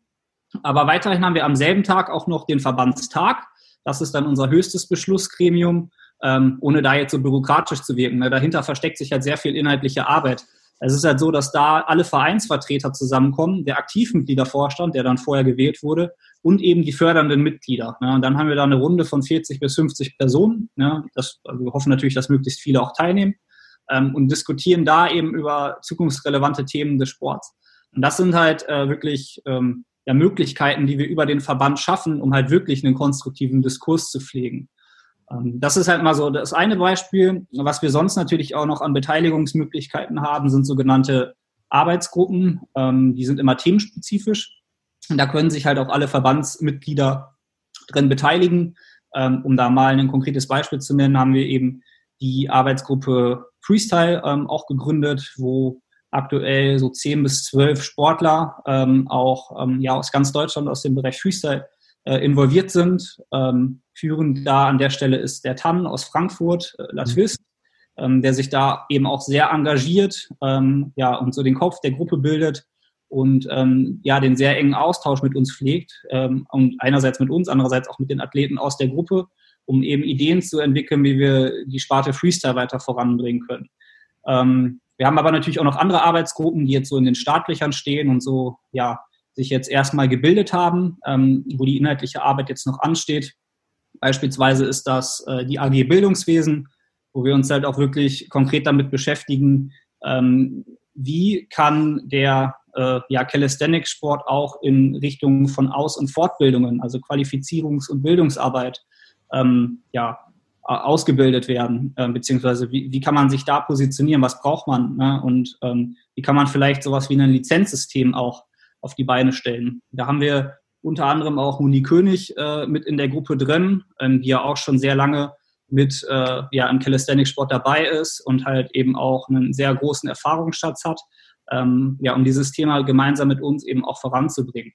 Speaker 3: Aber weiterhin haben wir am selben Tag auch noch den Verbandstag. Das ist dann unser höchstes Beschlussgremium, ähm, ohne da jetzt so bürokratisch zu wirken. Ne? Dahinter versteckt sich halt sehr viel inhaltliche Arbeit. Es ist halt so, dass da alle Vereinsvertreter zusammenkommen, der Aktivmitgliedervorstand, der dann vorher gewählt wurde, und eben die fördernden Mitglieder. Ne? Und dann haben wir da eine Runde von 40 bis 50 Personen. Ne? Das, also wir hoffen natürlich, dass möglichst viele auch teilnehmen ähm, und diskutieren da eben über zukunftsrelevante Themen des Sports. Und das sind halt äh, wirklich ähm, ja, Möglichkeiten, die wir über den Verband schaffen, um halt wirklich einen konstruktiven Diskurs zu pflegen. Ähm, das ist halt mal so das eine Beispiel. Was wir sonst natürlich auch noch an Beteiligungsmöglichkeiten haben, sind sogenannte Arbeitsgruppen. Ähm, die sind immer themenspezifisch. Und da können sich halt auch alle Verbandsmitglieder drin beteiligen. Ähm, um da mal ein konkretes Beispiel zu nennen, haben wir eben die Arbeitsgruppe Freestyle auch gegründet, wo aktuell so zehn bis zwölf Sportler auch ja, aus ganz Deutschland aus dem Bereich Freestyle äh, involviert sind. Ähm, führend da an der Stelle ist der Tann aus Frankfurt, äh, Latwist, ähm, der sich da eben auch sehr engagiert ähm, ja, und so den Kopf der Gruppe bildet und ähm, ja, den sehr engen Austausch mit uns pflegt ähm, und einerseits mit uns, andererseits auch mit den Athleten aus der Gruppe, um eben Ideen zu entwickeln, wie wir die Sparte Freestyle weiter voranbringen können. Ähm, wir haben aber natürlich auch noch andere Arbeitsgruppen, die jetzt so in den Startlöchern stehen und so, ja, sich jetzt erstmal gebildet haben, ähm, wo die inhaltliche Arbeit jetzt noch ansteht. Beispielsweise ist das äh, die AG Bildungswesen, wo wir uns halt auch wirklich konkret damit beschäftigen, ähm, wie kann der äh, ja, Calisthenics-Sport auch in Richtung von Aus- und Fortbildungen, also Qualifizierungs- und Bildungsarbeit, ähm, ja, ausgebildet werden, äh, beziehungsweise wie, wie kann man sich da positionieren, was braucht man ne? und ähm, wie kann man vielleicht sowas wie ein Lizenzsystem auch auf die Beine stellen. Da haben wir unter anderem auch Moni König äh, mit in der Gruppe drin, ähm, die ja auch schon sehr lange mit äh, ja, im Calisthenics-Sport dabei ist und halt eben auch einen sehr großen Erfahrungsschatz hat, ähm, ja, um dieses Thema gemeinsam mit uns eben auch voranzubringen.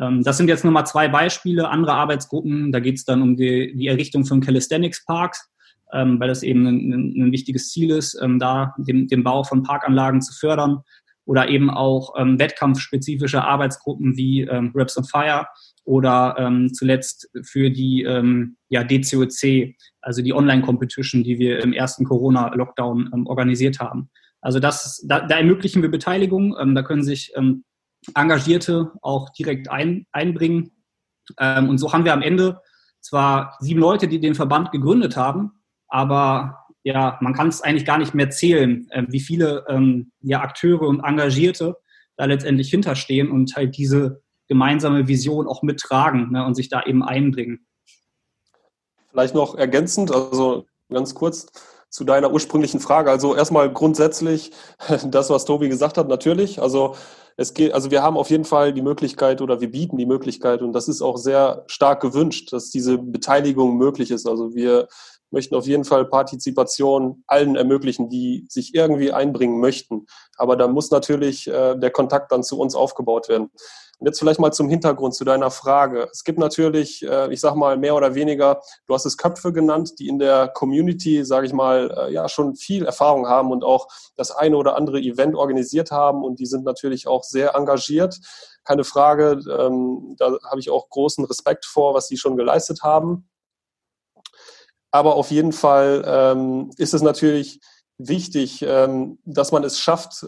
Speaker 3: Ähm, das sind jetzt nur mal zwei Beispiele. Andere Arbeitsgruppen, da geht es dann um die, die Errichtung von Calisthenics Parks, ähm, weil das eben ein, ein, wichtiges Ziel ist, ähm, da den, den Bau von Parkanlagen zu fördern oder eben auch ähm, wettkampfspezifische Arbeitsgruppen wie ähm, Reps on Fire oder ähm, zuletzt für die ähm, ja, DCOC, also die Online-Competition, die wir im ersten Corona-Lockdown ähm, organisiert haben. Also das, da, da ermöglichen wir Beteiligung, ähm, da können sich ähm, Engagierte auch direkt ein, einbringen. Ähm, und so haben wir am Ende zwar sieben Leute, die den Verband gegründet haben, aber ja, man kann es eigentlich gar nicht mehr zählen, äh, wie viele ähm, ja, Akteure und Engagierte da letztendlich hinterstehen und halt diese gemeinsame Vision auch mittragen ne, und sich da eben einbringen.
Speaker 2: Vielleicht noch ergänzend, also ganz kurz zu deiner ursprünglichen Frage. Also erstmal grundsätzlich das, was Tobi gesagt hat, natürlich. Also es geht, also wir haben auf jeden Fall die Möglichkeit oder wir bieten die Möglichkeit und das ist auch sehr stark gewünscht, dass diese Beteiligung möglich ist. Also wir möchten auf jeden Fall Partizipation allen ermöglichen, die sich irgendwie einbringen möchten. Aber da muss natürlich äh, der Kontakt dann zu uns aufgebaut werden. Und jetzt vielleicht mal zum Hintergrund zu deiner Frage. Es gibt natürlich, äh, ich sage mal mehr oder weniger, du hast es Köpfe genannt, die in der Community, sage ich mal, äh, ja schon viel Erfahrung haben und auch das eine oder andere Event organisiert haben und die sind natürlich auch sehr engagiert. Keine Frage, ähm, da habe ich auch großen Respekt vor, was sie schon geleistet haben. Aber auf jeden Fall ähm, ist es natürlich wichtig, ähm, dass man es schafft,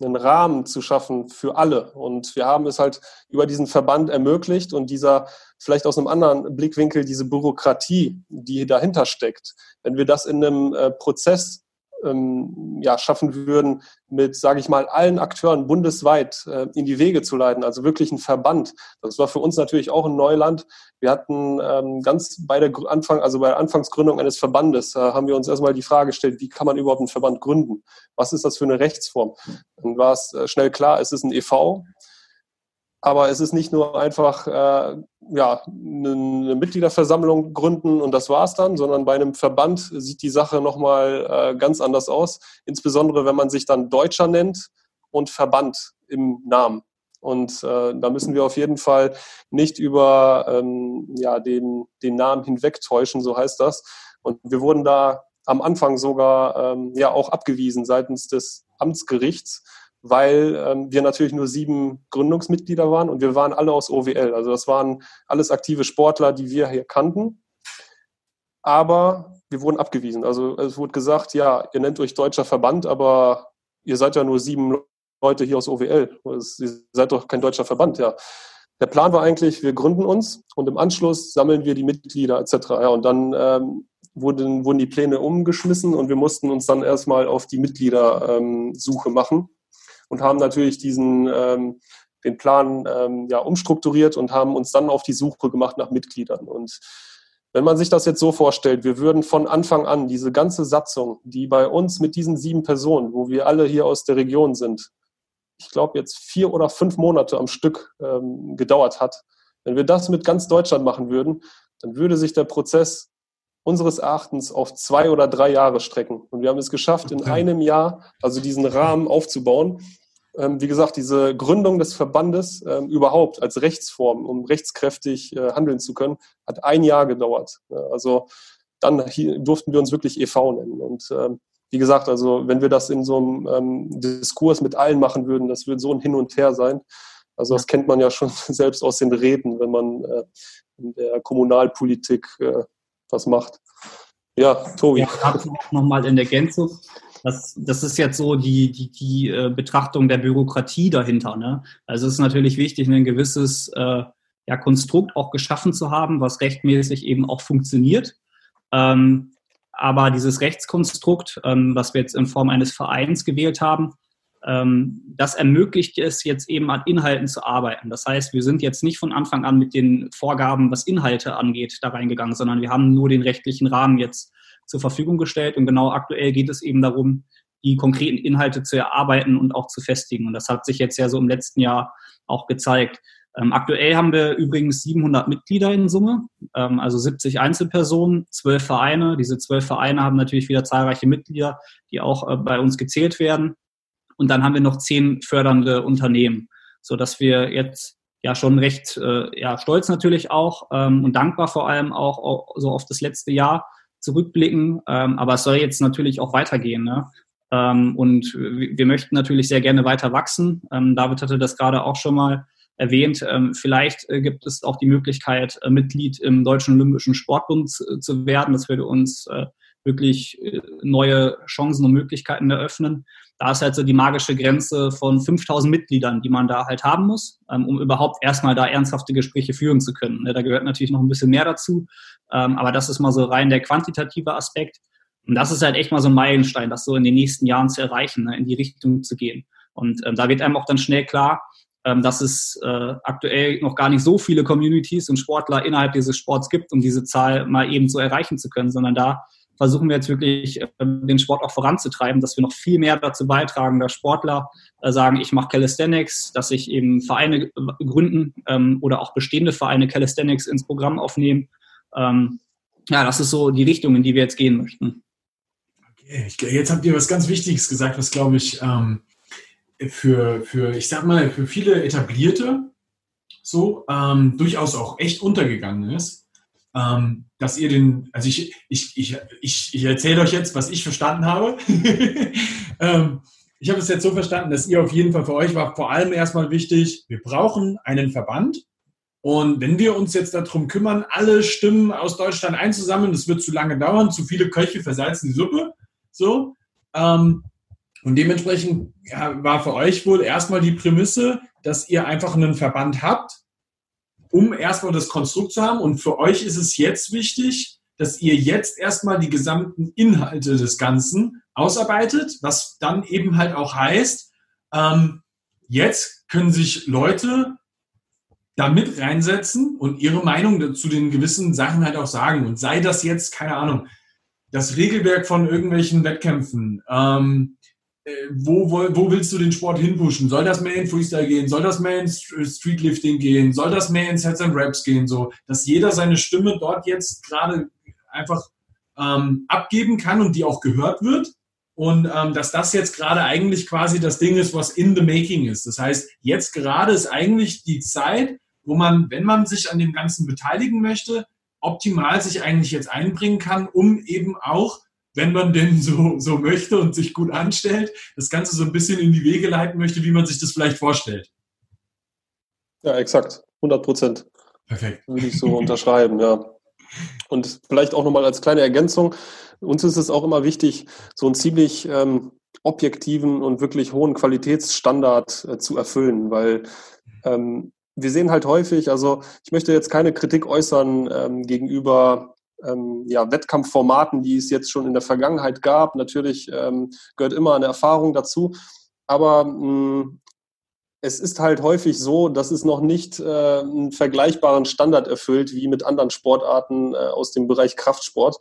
Speaker 2: einen Rahmen zu schaffen für alle. Und wir haben es halt über diesen Verband ermöglicht und dieser vielleicht aus einem anderen Blickwinkel diese Bürokratie, die dahinter steckt, wenn wir das in einem äh, Prozess ähm, ja, schaffen würden, mit, sage ich mal, allen Akteuren bundesweit äh, in die Wege zu leiten, also wirklich ein Verband. Das war für uns natürlich auch ein Neuland. Wir hatten ähm, ganz bei der Anfang, also bei der Anfangsgründung eines Verbandes, äh, haben wir uns erstmal die Frage gestellt, wie kann man überhaupt einen Verband gründen? Was ist das für eine Rechtsform? Dann war es äh, schnell klar, es ist ein EV. Aber es ist nicht nur einfach äh, ja, eine Mitgliederversammlung gründen und das war's dann, sondern bei einem Verband sieht die Sache nochmal äh, ganz anders aus. Insbesondere wenn man sich dann Deutscher nennt und Verband im Namen. Und äh, da müssen wir auf jeden Fall nicht über ähm, ja, den, den Namen hinwegtäuschen, so heißt das. Und wir wurden da am Anfang sogar ähm, ja auch abgewiesen seitens des Amtsgerichts weil ähm, wir natürlich nur sieben Gründungsmitglieder waren und wir waren alle aus OWL. Also das waren alles aktive Sportler, die wir hier kannten. Aber wir wurden abgewiesen. Also es wurde gesagt, ja, ihr nennt euch Deutscher Verband, aber ihr seid ja nur sieben Leute hier aus OWL. Ihr seid doch kein deutscher Verband, ja. Der Plan war eigentlich, wir gründen uns und im Anschluss sammeln wir die Mitglieder etc. Ja, und dann ähm, wurden, wurden die Pläne umgeschmissen und wir mussten uns dann erstmal auf die Mitgliedersuche ähm, machen und haben natürlich diesen ähm, den Plan ähm, ja, umstrukturiert und haben uns dann auf die Suche gemacht nach Mitgliedern. Und wenn man sich das jetzt so vorstellt, wir würden von Anfang an diese ganze Satzung, die bei uns mit diesen sieben Personen, wo wir alle hier aus der Region sind, ich glaube jetzt vier oder fünf Monate am Stück ähm, gedauert hat, wenn wir das mit ganz Deutschland machen würden, dann würde sich der Prozess unseres Erachtens auf zwei oder drei Jahre strecken. Und wir haben es geschafft, in einem Jahr also diesen Rahmen aufzubauen. Ähm, wie gesagt, diese Gründung des Verbandes ähm, überhaupt als Rechtsform, um rechtskräftig äh, handeln zu können, hat ein Jahr gedauert. Also dann durften wir uns wirklich e.V. nennen. Und ähm, wie gesagt, also wenn wir das in so einem Diskurs mit allen machen würden, das würde so ein Hin und Her sein. Also das kennt man ja schon selbst aus den Reden, wenn man äh, in der Kommunalpolitik äh, was macht.
Speaker 3: Ja, Tobi. Ja, dazu nochmal in Ergänzung. Das, das ist jetzt so die, die, die äh, Betrachtung der Bürokratie dahinter. Ne? Also es ist natürlich wichtig, ein gewisses äh, ja, Konstrukt auch geschaffen zu haben, was rechtmäßig eben auch funktioniert. Ähm, aber dieses Rechtskonstrukt, ähm, was wir jetzt in Form eines Vereins gewählt haben, das ermöglicht es jetzt eben an Inhalten zu arbeiten. Das heißt, wir sind jetzt nicht von Anfang an mit den Vorgaben, was Inhalte angeht, da reingegangen, sondern wir haben nur den rechtlichen Rahmen jetzt zur Verfügung gestellt. Und genau aktuell geht es eben darum, die konkreten Inhalte zu erarbeiten und auch zu festigen. Und das hat sich jetzt ja so im letzten Jahr auch gezeigt. Ähm, aktuell haben wir übrigens 700 Mitglieder in Summe, ähm, also 70 Einzelpersonen, 12 Vereine. Diese 12 Vereine haben natürlich wieder zahlreiche Mitglieder, die auch äh, bei uns gezählt werden. Und dann haben wir noch 10 fördernde Unternehmen, so dass wir jetzt ja schon recht äh, ja, stolz natürlich auch ähm, und dankbar vor allem auch, auch so auf das letzte Jahr zurückblicken. Ähm, aber es soll jetzt natürlich auch weitergehen. Ne? Ähm, und wir möchten natürlich sehr gerne weiter wachsen. Ähm, David hatte das gerade auch schon mal erwähnt. Ähm, vielleicht äh, gibt es auch die Möglichkeit, äh, Mitglied im Deutschen Olympischen Sportbund zu, zu werden. Das würde uns äh, wirklich äh, neue Chancen und Möglichkeiten eröffnen. Da ist halt so die magische Grenze von 5000 Mitgliedern, die man da halt haben muss, ähm, um überhaupt erstmal da ernsthafte Gespräche führen zu können. Ne, da gehört natürlich noch ein bisschen mehr dazu, ähm, aber das ist mal so rein der quantitative Aspekt. Und das ist halt echt mal so ein Meilenstein, das so in den nächsten Jahren zu erreichen, ne, in die Richtung zu gehen. Und ähm, da wird einem auch dann schnell klar, dass es äh, aktuell noch gar nicht so viele Communities und Sportler innerhalb dieses Sports gibt, um diese Zahl mal eben so erreichen zu können, sondern da versuchen wir jetzt wirklich ähm, den Sport auch voranzutreiben, dass wir noch viel mehr dazu beitragen, dass Sportler äh, sagen, ich mache Calisthenics, dass sich eben Vereine gründen ähm, oder auch bestehende Vereine Calisthenics ins Programm aufnehmen. Ähm, ja, das ist so die Richtung, in die wir jetzt gehen möchten.
Speaker 1: Okay, jetzt habt ihr was ganz Wichtiges gesagt, was glaube ich für, für, ich sag mal, für viele Etablierte so durchaus auch echt untergegangen ist ähm, dass ihr den, also ich, ich, ich, ich, ich erzähle euch jetzt, was ich verstanden habe. ähm, ich habe es jetzt so verstanden, dass ihr auf jeden Fall für euch war vor allem erstmal wichtig, wir brauchen einen Verband. Und wenn wir uns jetzt darum kümmern, alle Stimmen aus Deutschland einzusammeln, das wird zu lange dauern, zu viele Köche versalzen die Suppe. So. Ähm, und dementsprechend war für euch wohl erstmal die Prämisse, dass ihr einfach einen Verband habt, um erstmal das Konstrukt zu haben. Und für euch ist es jetzt wichtig, dass ihr jetzt erstmal die gesamten Inhalte des Ganzen ausarbeitet, was dann eben halt auch heißt, ähm, jetzt können sich Leute da mit reinsetzen und ihre Meinung zu den gewissen Sachen halt auch sagen. Und sei das jetzt, keine Ahnung, das Regelwerk von irgendwelchen Wettkämpfen, ähm, äh, wo, wo, wo willst du den Sport hinpushen? Soll das mehr in Freestyle gehen? Soll das mehr in äh, Streetlifting gehen? Soll das mehr in Sets and Raps gehen? So, dass jeder seine Stimme dort jetzt gerade einfach ähm, abgeben kann und die auch gehört wird. Und ähm, dass das jetzt gerade eigentlich quasi das Ding ist, was in the making ist. Das heißt, jetzt gerade ist eigentlich die Zeit, wo man, wenn man sich an dem Ganzen beteiligen möchte, optimal sich eigentlich jetzt einbringen kann, um eben auch wenn man denn so, so möchte und sich gut anstellt, das Ganze so ein bisschen in die Wege leiten möchte, wie man sich das vielleicht vorstellt.
Speaker 2: Ja, exakt. 100 Prozent. Perfekt. Würde ich so unterschreiben, ja. Und vielleicht auch nochmal als kleine Ergänzung. Uns ist es auch immer wichtig, so einen ziemlich ähm, objektiven und wirklich hohen Qualitätsstandard äh, zu erfüllen, weil ähm, wir sehen halt häufig, also ich möchte jetzt keine Kritik äußern ähm, gegenüber ähm, ja, Wettkampfformaten, die es jetzt schon in der Vergangenheit gab. Natürlich ähm, gehört immer eine Erfahrung dazu. Aber mh, mm, es ist halt häufig so, dass es noch nicht äh, einen vergleichbaren Standard erfüllt wie mit anderen Sportarten äh, aus dem Bereich Kraftsport.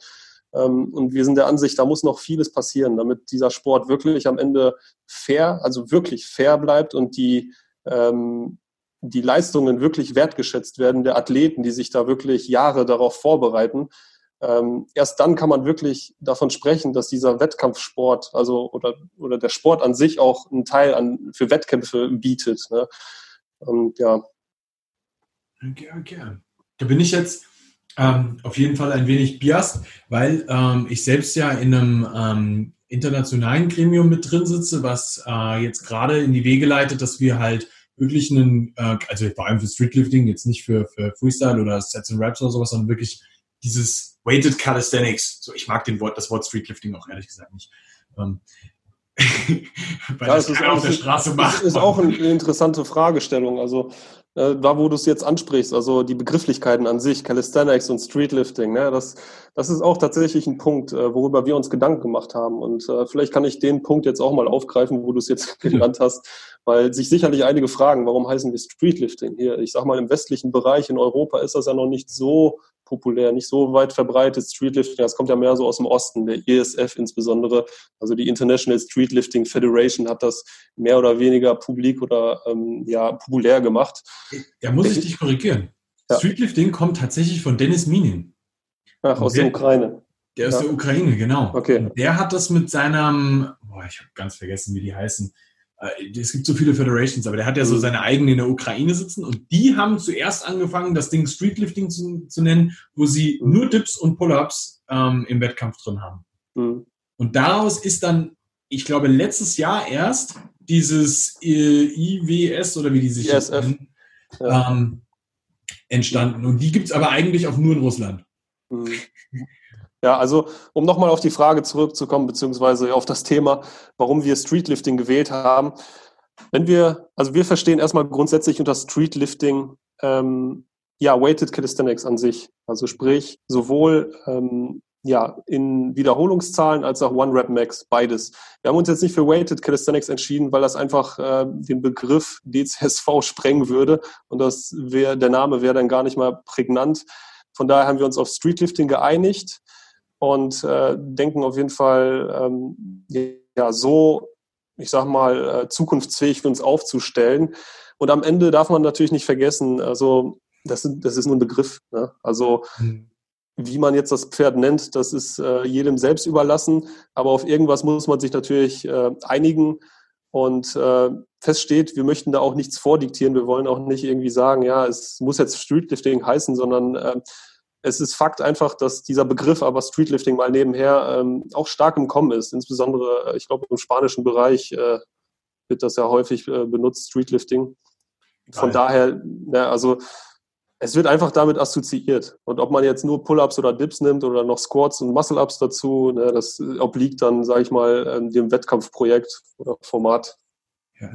Speaker 2: Ähm, und wir sind der Ansicht, da muss noch vieles passieren, damit dieser Sport wirklich am Ende fair, also wirklich fair bleibt und die, ähm, die Leistungen wirklich wertgeschätzt werden der Athleten, die sich da wirklich Jahre darauf vorbereiten ähm, erst dann kann man wirklich davon sprechen, dass dieser Wettkampfsport, also oder, oder der Sport an sich auch einen Teil an, für Wettkämpfe bietet. Ne? Und ja.
Speaker 1: Okay, okay. Da bin ich jetzt ähm, auf jeden Fall ein wenig biased, weil ähm, ich selbst ja in einem ähm, internationalen Gremium mit drin sitze, was äh, jetzt gerade in die Wege leitet, dass wir halt wirklich einen, äh, also vor allem für Streetlifting, jetzt nicht für, für Freestyle oder Sets and Raps oder sowas, sondern wirklich dieses Weighted Calisthenics, so ich mag den Wort, das Wort Streetlifting auch ehrlich gesagt nicht. Ähm,
Speaker 2: weil ja, das, das ist auf der Straße macht. Das ist auch eine interessante Fragestellung. Also äh, da, wo du es jetzt ansprichst, also die Begrifflichkeiten an sich, Calisthenics und Streetlifting, ne, das, das ist auch tatsächlich ein Punkt, äh, worüber wir uns Gedanken gemacht haben. Und äh, vielleicht kann ich den Punkt jetzt auch mal aufgreifen, wo du es jetzt genannt hast, weil sich sicherlich einige fragen, warum heißen wir Streetlifting hier? Ich sag mal, im westlichen Bereich in Europa ist das ja noch nicht so populär, nicht so weit verbreitet. Streetlifting, das kommt ja mehr so aus dem Osten, der ESF insbesondere, also die International Streetlifting Federation hat das mehr oder weniger publik oder ähm, ja populär gemacht.
Speaker 1: Da muss ich dich korrigieren. Ja. Streetlifting kommt tatsächlich von Dennis Minin.
Speaker 2: Ach, aus der, der Ukraine.
Speaker 1: Der aus ja. der Ukraine, genau.
Speaker 2: Okay.
Speaker 1: Und der hat das mit seinem, boah, ich habe ganz vergessen, wie die heißen, es gibt so viele Federations, aber der hat ja so mhm. seine eigene in der Ukraine sitzen und die haben zuerst angefangen, das Ding Streetlifting zu, zu nennen, wo sie mhm. nur Dips und Pull-ups ähm, im Wettkampf drin haben. Mhm. Und daraus ist dann, ich glaube, letztes Jahr erst dieses äh, IWS oder wie die sich
Speaker 2: ISF. nennen,
Speaker 1: ähm, entstanden. Und die gibt es aber eigentlich auch nur in Russland. Mhm.
Speaker 2: Ja, also um nochmal auf die Frage zurückzukommen, beziehungsweise auf das Thema, warum wir Streetlifting gewählt haben. Wenn wir, also wir verstehen erstmal grundsätzlich unter Streetlifting ähm, ja, Weighted Calisthenics an sich. Also sprich, sowohl ähm, ja, in Wiederholungszahlen als auch One-Rep-Max, beides. Wir haben uns jetzt nicht für Weighted Calisthenics entschieden, weil das einfach äh, den Begriff DCSV sprengen würde und das wäre, der Name wäre dann gar nicht mal prägnant. Von daher haben wir uns auf Streetlifting geeinigt und äh, denken auf jeden Fall ähm, ja so, ich sag mal, äh, zukunftsfähig für uns aufzustellen. Und am Ende darf man natürlich nicht vergessen, also das, das ist nur ein Begriff. Ne? Also mhm. wie man jetzt das Pferd nennt, das ist äh, jedem selbst überlassen. Aber auf irgendwas muss man sich natürlich äh, einigen. Und äh, feststeht, wir möchten da auch nichts vordiktieren. Wir wollen auch nicht irgendwie sagen, ja, es muss jetzt Streetlifting heißen, sondern äh, es ist Fakt einfach, dass dieser Begriff aber Streetlifting mal nebenher ähm, auch stark im Kommen ist. Insbesondere, äh, ich glaube, im spanischen Bereich äh, wird das ja häufig äh, benutzt, Streetlifting. Von Geil. daher, ja, also es wird einfach damit assoziiert. Und ob man jetzt nur Pull-ups oder Dips nimmt oder noch Squats und Muscle-ups dazu, ne, das obliegt dann, sage ich mal, ähm, dem Wettkampfprojekt oder Format.
Speaker 3: Ja,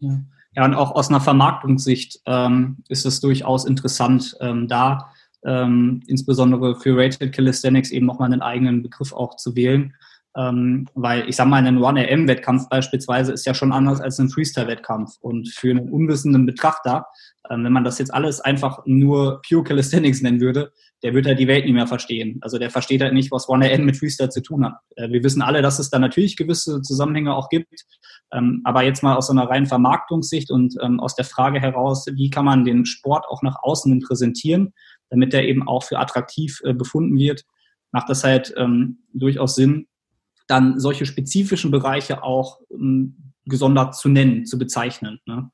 Speaker 3: ja. ja, und auch aus einer Vermarktungssicht ähm, ist es durchaus interessant, ähm, da ähm, insbesondere für Rated Calisthenics eben nochmal einen eigenen Begriff auch zu wählen. Ähm, weil ich sage mal, ein One-AM-Wettkampf beispielsweise ist ja schon anders als ein Freestyle-Wettkampf. Und für einen unwissenden Betrachter, ähm, wenn man das jetzt alles einfach nur Pure Calisthenics nennen würde, der wird halt die Welt nicht mehr verstehen. Also der versteht halt nicht, was One AM mit Freestyle zu tun hat. Äh, wir wissen alle, dass es da natürlich gewisse Zusammenhänge auch gibt. Ähm, aber jetzt mal aus so einer reinen Vermarktungssicht und ähm, aus der Frage heraus, wie kann man den Sport auch nach außen präsentieren, damit er eben auch für attraktiv äh, befunden wird, macht das halt ähm, durchaus Sinn, dann solche spezifischen Bereiche auch ähm, gesondert zu nennen, zu bezeichnen. Ne?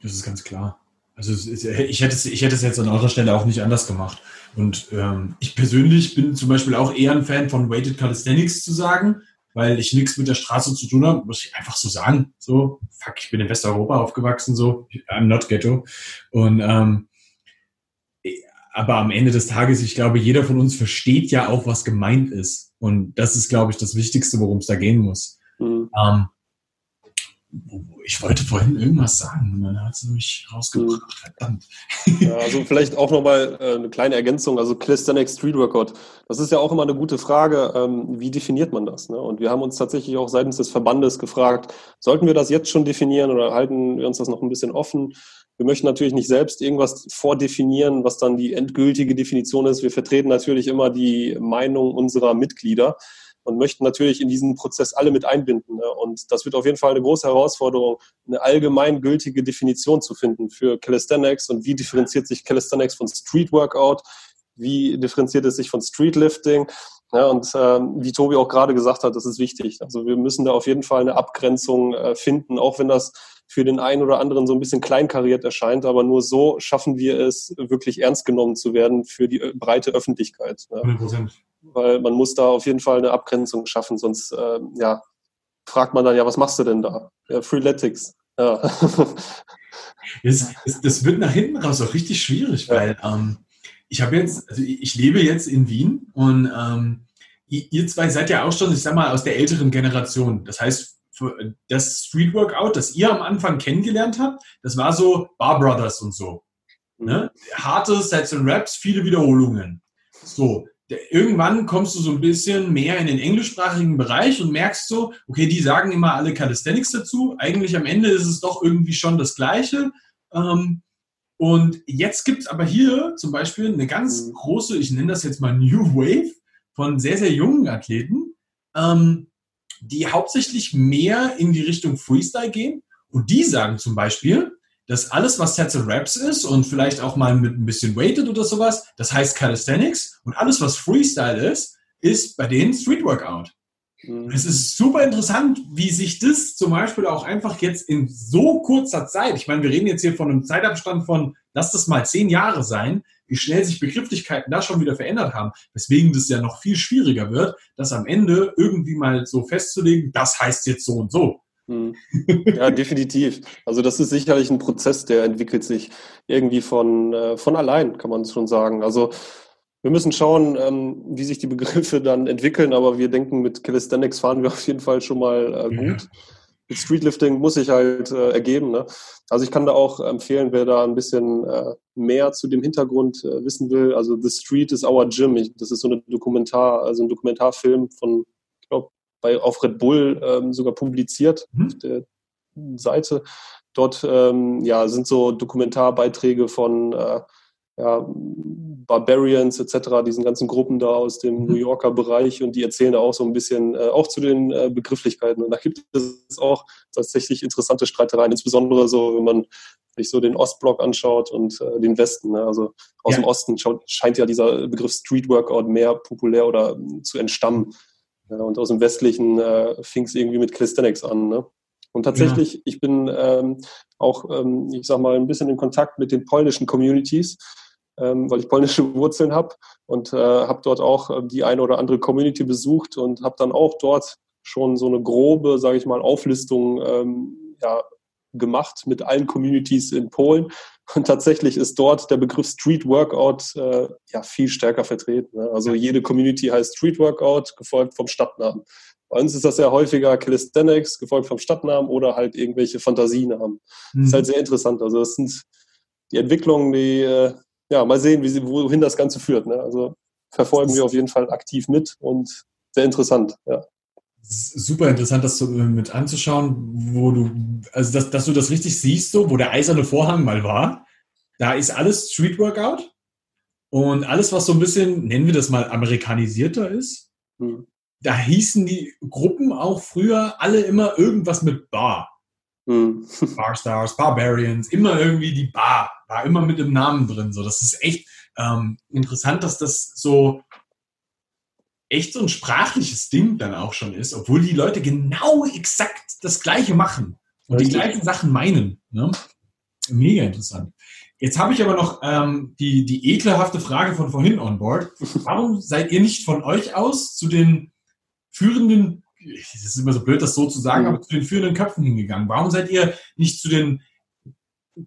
Speaker 1: Das ist ganz klar. Also ich hätte, es, ich hätte es jetzt an eurer Stelle auch nicht anders gemacht. Und ähm, ich persönlich bin zum Beispiel auch eher ein Fan von Weighted Calisthenics zu sagen, weil ich nichts mit der Straße zu tun habe, muss ich einfach so sagen. So, fuck, ich bin in Westeuropa aufgewachsen, so, I'm not ghetto. Und ähm, aber am Ende des Tages, ich glaube, jeder von uns versteht ja auch, was gemeint ist. Und das ist, glaube ich, das Wichtigste, worum es da gehen muss. Mhm. Ähm, ich wollte vorhin irgendwas sagen, und dann hat sie mich rausgebracht. Mhm. Verdammt.
Speaker 2: Ja, also vielleicht auch nochmal äh, eine kleine Ergänzung. Also Calisthenics Street Workout. Das ist ja auch immer eine gute Frage. Ähm, wie definiert man das? Ne? Und wir haben uns tatsächlich auch seitens des Verbandes gefragt, sollten wir das jetzt schon definieren oder halten wir uns das noch ein bisschen offen? Wir möchten natürlich nicht selbst irgendwas vordefinieren, was dann die endgültige Definition ist. Wir vertreten natürlich immer die Meinung unserer Mitglieder und möchten natürlich in diesen Prozess alle mit einbinden. Ne? Und das wird auf jeden Fall eine große Herausforderung, eine allgemeingültige Definition zu finden für Calisthenics und wie differenziert sich Calisthenics von Street Workout, wie differenziert es sich von Streetlifting. Ja, und ähm, wie Tobi auch gerade gesagt hat, das ist wichtig. Also wir müssen da auf jeden Fall eine Abgrenzung äh, finden, auch wenn das für den einen oder anderen so ein bisschen kleinkariert erscheint, aber nur so schaffen wir es, wirklich ernst genommen zu werden für die äh, breite Öffentlichkeit. Ne? 100%. Weil man muss da auf jeden Fall eine Abgrenzung schaffen, sonst äh, ja, fragt man dann, ja, was machst du denn da? Ja, Freeletics. Ja.
Speaker 1: Das, das, das, wird nach hinten raus auch richtig schwierig, weil ähm, ich habe jetzt, also ich lebe jetzt in Wien und ähm, ihr zwei seid ja auch schon, ich sag mal, aus der älteren Generation. Das heißt, das Street Workout, das ihr am Anfang kennengelernt habt, das war so Bar Brothers und so. Ne? Harte Sets und Raps, viele Wiederholungen. So, irgendwann kommst du so ein bisschen mehr in den englischsprachigen Bereich und merkst so, okay, die sagen immer alle Calisthenics dazu. Eigentlich am Ende ist es doch irgendwie schon das Gleiche. Ähm, und jetzt gibt es aber hier zum Beispiel eine ganz mhm. große, ich nenne das jetzt mal New Wave von sehr, sehr jungen Athleten, ähm, die hauptsächlich mehr in die Richtung Freestyle gehen. Und die sagen zum Beispiel, dass alles, was Sets and Raps ist und vielleicht auch mal mit ein bisschen Weighted oder sowas, das heißt Calisthenics. Und alles, was Freestyle ist, ist bei denen Street Workout. Mhm. Es ist super interessant, wie sich das zum Beispiel auch einfach jetzt in so kurzer Zeit, ich meine, wir reden jetzt hier von einem Zeitabstand von, lass das mal zehn Jahre sein, wie schnell sich Begrifflichkeiten da schon wieder verändert haben, weswegen das ja noch viel schwieriger wird, das am Ende irgendwie mal so festzulegen, das heißt jetzt so und so.
Speaker 2: Mhm. Ja, definitiv. Also das ist sicherlich ein Prozess, der entwickelt sich irgendwie von, äh, von allein, kann man schon sagen. Also wir müssen schauen, ähm, wie sich die Begriffe dann entwickeln, aber wir denken, mit Calisthenics fahren wir auf jeden Fall schon mal äh, gut. Ja. Mit Streetlifting muss sich halt äh, ergeben. Ne? Also ich kann da auch empfehlen, wer da ein bisschen äh, mehr zu dem Hintergrund äh, wissen will. Also The Street is Our Gym. Ich, das ist so eine Dokumentar, also ein Dokumentarfilm von, ich glaube, bei auf Red Bull ähm, sogar publiziert mhm. auf der Seite. Dort ähm, ja, sind so Dokumentarbeiträge von äh, ja, Barbarians etc., diesen ganzen Gruppen da aus dem mhm. New Yorker Bereich und die erzählen da auch so ein bisschen äh, auch zu den äh, Begrifflichkeiten. Und da gibt es auch tatsächlich interessante Streitereien, insbesondere so, wenn man sich so den Ostblock anschaut und äh, den Westen. Ne? Also aus ja. dem Osten schaut, scheint ja dieser Begriff Street Workout mehr populär oder äh, zu entstammen. Ja, und aus dem Westlichen äh, fing es irgendwie mit Calisthenics an. Ne? Und tatsächlich, ja. ich bin ähm, auch, ähm, ich sag mal, ein bisschen in Kontakt mit den polnischen Communities ähm, weil ich polnische Wurzeln habe und äh, habe dort auch äh, die eine oder andere Community besucht und habe dann auch dort schon so eine grobe, sage ich mal, Auflistung ähm, ja, gemacht mit allen Communities in Polen. Und tatsächlich ist dort der Begriff Street Workout äh, ja viel stärker vertreten. Ne? Also jede Community heißt Street Workout, gefolgt vom Stadtnamen. Bei uns ist das ja häufiger Calisthenics, gefolgt vom Stadtnamen oder halt irgendwelche Fantasienamen. Mhm. Das ist halt sehr interessant. Also das sind die Entwicklungen, die äh, ja, mal sehen, wie sie, wohin das Ganze führt. Ne? Also verfolgen wir auf jeden Fall aktiv mit und sehr interessant, ja.
Speaker 1: Super interessant, das so mit anzuschauen, wo du, also dass, dass du das richtig siehst, so, wo der eiserne Vorhang mal war. Da ist alles Street Workout und alles, was so ein bisschen, nennen wir das mal, amerikanisierter ist. Hm. Da hießen die Gruppen auch früher alle immer irgendwas mit Bar. Hm. Barstars, Barbarians, immer irgendwie die Bar, war immer mit dem Namen drin. So, das ist echt ähm, interessant, dass das so echt so ein sprachliches Ding dann auch schon ist, obwohl die Leute genau exakt das Gleiche machen und Richtig. die gleichen Sachen meinen. Ne? Mega interessant. Jetzt habe ich aber noch ähm, die, die ekelhafte Frage von vorhin on board. Warum seid ihr nicht von euch aus zu den führenden es ist immer so blöd, das so zu sagen, mhm. aber zu den führenden Köpfen hingegangen? Warum seid ihr nicht zu den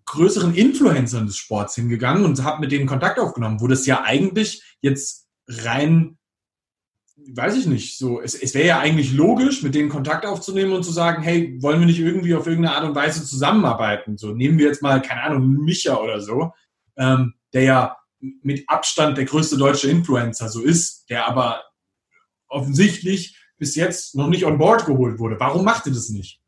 Speaker 1: größeren Influencern des Sports hingegangen und habt mit denen Kontakt aufgenommen, wo das ja eigentlich jetzt rein, weiß ich nicht, so, es, es wäre ja eigentlich logisch, mit denen Kontakt aufzunehmen und zu sagen, hey, wollen wir nicht irgendwie auf irgendeine Art und Weise zusammenarbeiten? So, nehmen wir jetzt mal, keine Ahnung, Micha oder so, ähm, der ja mit Abstand der größte deutsche Influencer so ist, der aber offensichtlich bis jetzt noch nicht on board geholt wurde. Warum macht ihr das nicht?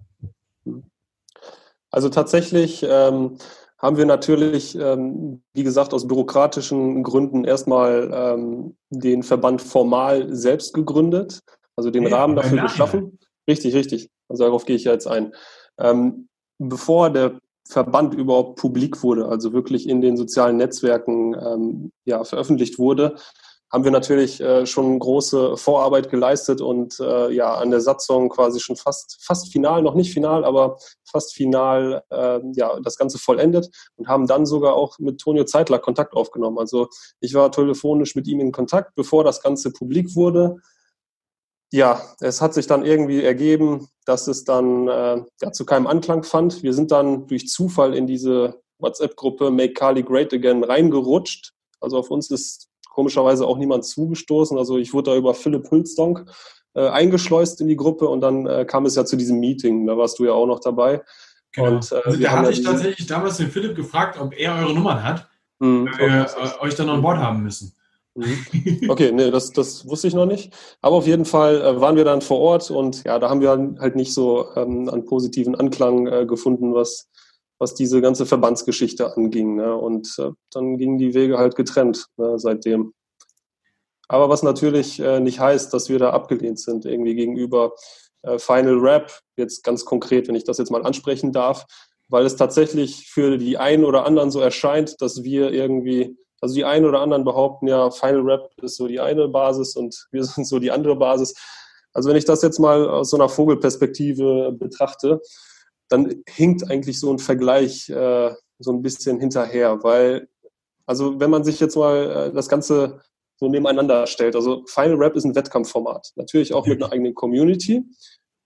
Speaker 2: Also tatsächlich ähm, haben wir natürlich, ähm, wie gesagt, aus bürokratischen Gründen erstmal ähm, den Verband formal selbst gegründet, also den ja, Rahmen dafür geschaffen. Richtig, richtig. Also darauf gehe ich jetzt ein. Ähm, bevor der Verband überhaupt publik wurde, also wirklich in den sozialen Netzwerken ähm, ja, veröffentlicht wurde, haben wir natürlich äh, schon große Vorarbeit geleistet und äh, ja an der Satzung quasi schon fast fast final, noch nicht final, aber fast final äh, ja das Ganze vollendet und haben dann sogar auch mit Tonio Zeitler Kontakt aufgenommen. Also ich war telefonisch mit ihm in Kontakt, bevor das Ganze publik wurde. Ja, es hat sich dann irgendwie ergeben, dass es dann äh, ja, zu keinem Anklang fand. Wir sind dann durch Zufall in diese WhatsApp-Gruppe Make Kali Great Again reingerutscht Also auf uns ist komischerweise auch niemand zugestoßen. Also ich wurde da über Philipp Hülsdonk äh, eingeschleust in die Gruppe und dann äh, kam es ja zu diesem Meeting. Da warst du ja auch noch dabei.
Speaker 1: Genau. Und, äh, also da hatte ich tatsächlich damals den Philipp gefragt, ob er eure Nummern hat, mhm. weil wir äh, euch dann an Bord haben müssen.
Speaker 2: Mhm. Okay, nee, das, das wusste ich noch nicht. Aber auf jeden Fall äh, waren wir dann vor Ort und ja, da haben wir halt nicht so ähm, an positiven Anklang äh, gefunden, was, was diese ganze Verbandsgeschichte anging. Ne? Und äh, dann gingen die Wege halt getrennt ne, seitdem. Aber was natürlich äh, nicht heißt, dass wir da abgelehnt sind, irgendwie gegenüber äh, Final Rap, jetzt ganz konkret, wenn ich das jetzt mal ansprechen darf, weil es tatsächlich für die einen oder anderen so erscheint, dass wir irgendwie also die einen oder anderen behaupten ja, Final Rap ist so die eine Basis und wir sind so die andere Basis. Also wenn ich das jetzt mal aus so einer Vogelperspektive betrachte, dann hinkt eigentlich so ein Vergleich äh, so ein bisschen hinterher, weil, also wenn man sich jetzt mal äh, das Ganze so nebeneinander stellt, also Final Rap ist ein Wettkampfformat, natürlich auch mit einer eigenen Community,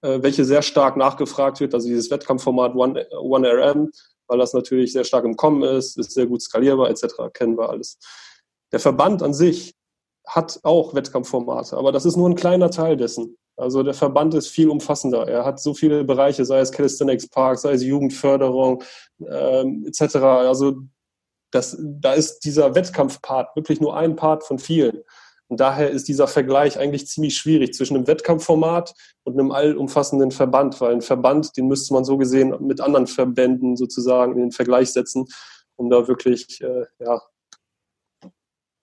Speaker 2: äh, welche sehr stark nachgefragt wird, also dieses Wettkampfformat One, One RM weil das natürlich sehr stark im Kommen ist, ist sehr gut skalierbar etc. Kennen wir alles. Der Verband an sich hat auch Wettkampfformate, aber das ist nur ein kleiner Teil dessen. Also der Verband ist viel umfassender. Er hat so viele Bereiche, sei es Calisthenics Park, sei es Jugendförderung ähm, etc. Also das, da ist dieser Wettkampfpart wirklich nur ein Part von vielen. Und daher ist dieser Vergleich eigentlich ziemlich schwierig zwischen einem Wettkampfformat und einem allumfassenden Verband, weil ein Verband, den müsste man so gesehen mit anderen Verbänden sozusagen in den Vergleich setzen, um da wirklich, äh, ja.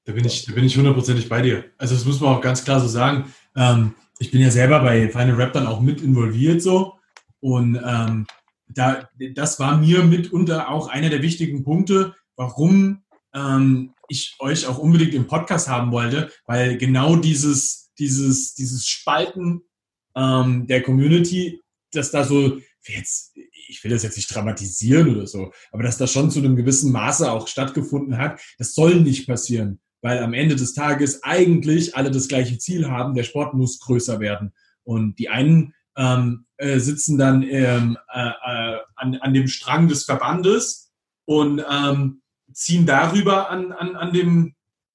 Speaker 1: Da bin ich, hundertprozentig bei dir. Also das muss man auch ganz klar so sagen. Ähm, ich bin ja selber bei Final Rap dann auch mit involviert so. Und ähm, da, das war mir mitunter auch einer der wichtigen Punkte, warum ähm, ich euch auch unbedingt im Podcast haben wollte, weil genau dieses, dieses, dieses Spalten ähm, der Community, dass da so, jetzt, ich will das jetzt nicht dramatisieren oder so, aber dass das schon zu einem gewissen Maße auch stattgefunden hat, das soll nicht passieren, weil am Ende des Tages eigentlich alle das gleiche Ziel haben, der Sport muss größer werden. Und die einen ähm, äh, sitzen dann ähm, äh, äh, an, an dem Strang des Verbandes und ähm, ziehen darüber an, an, an dem,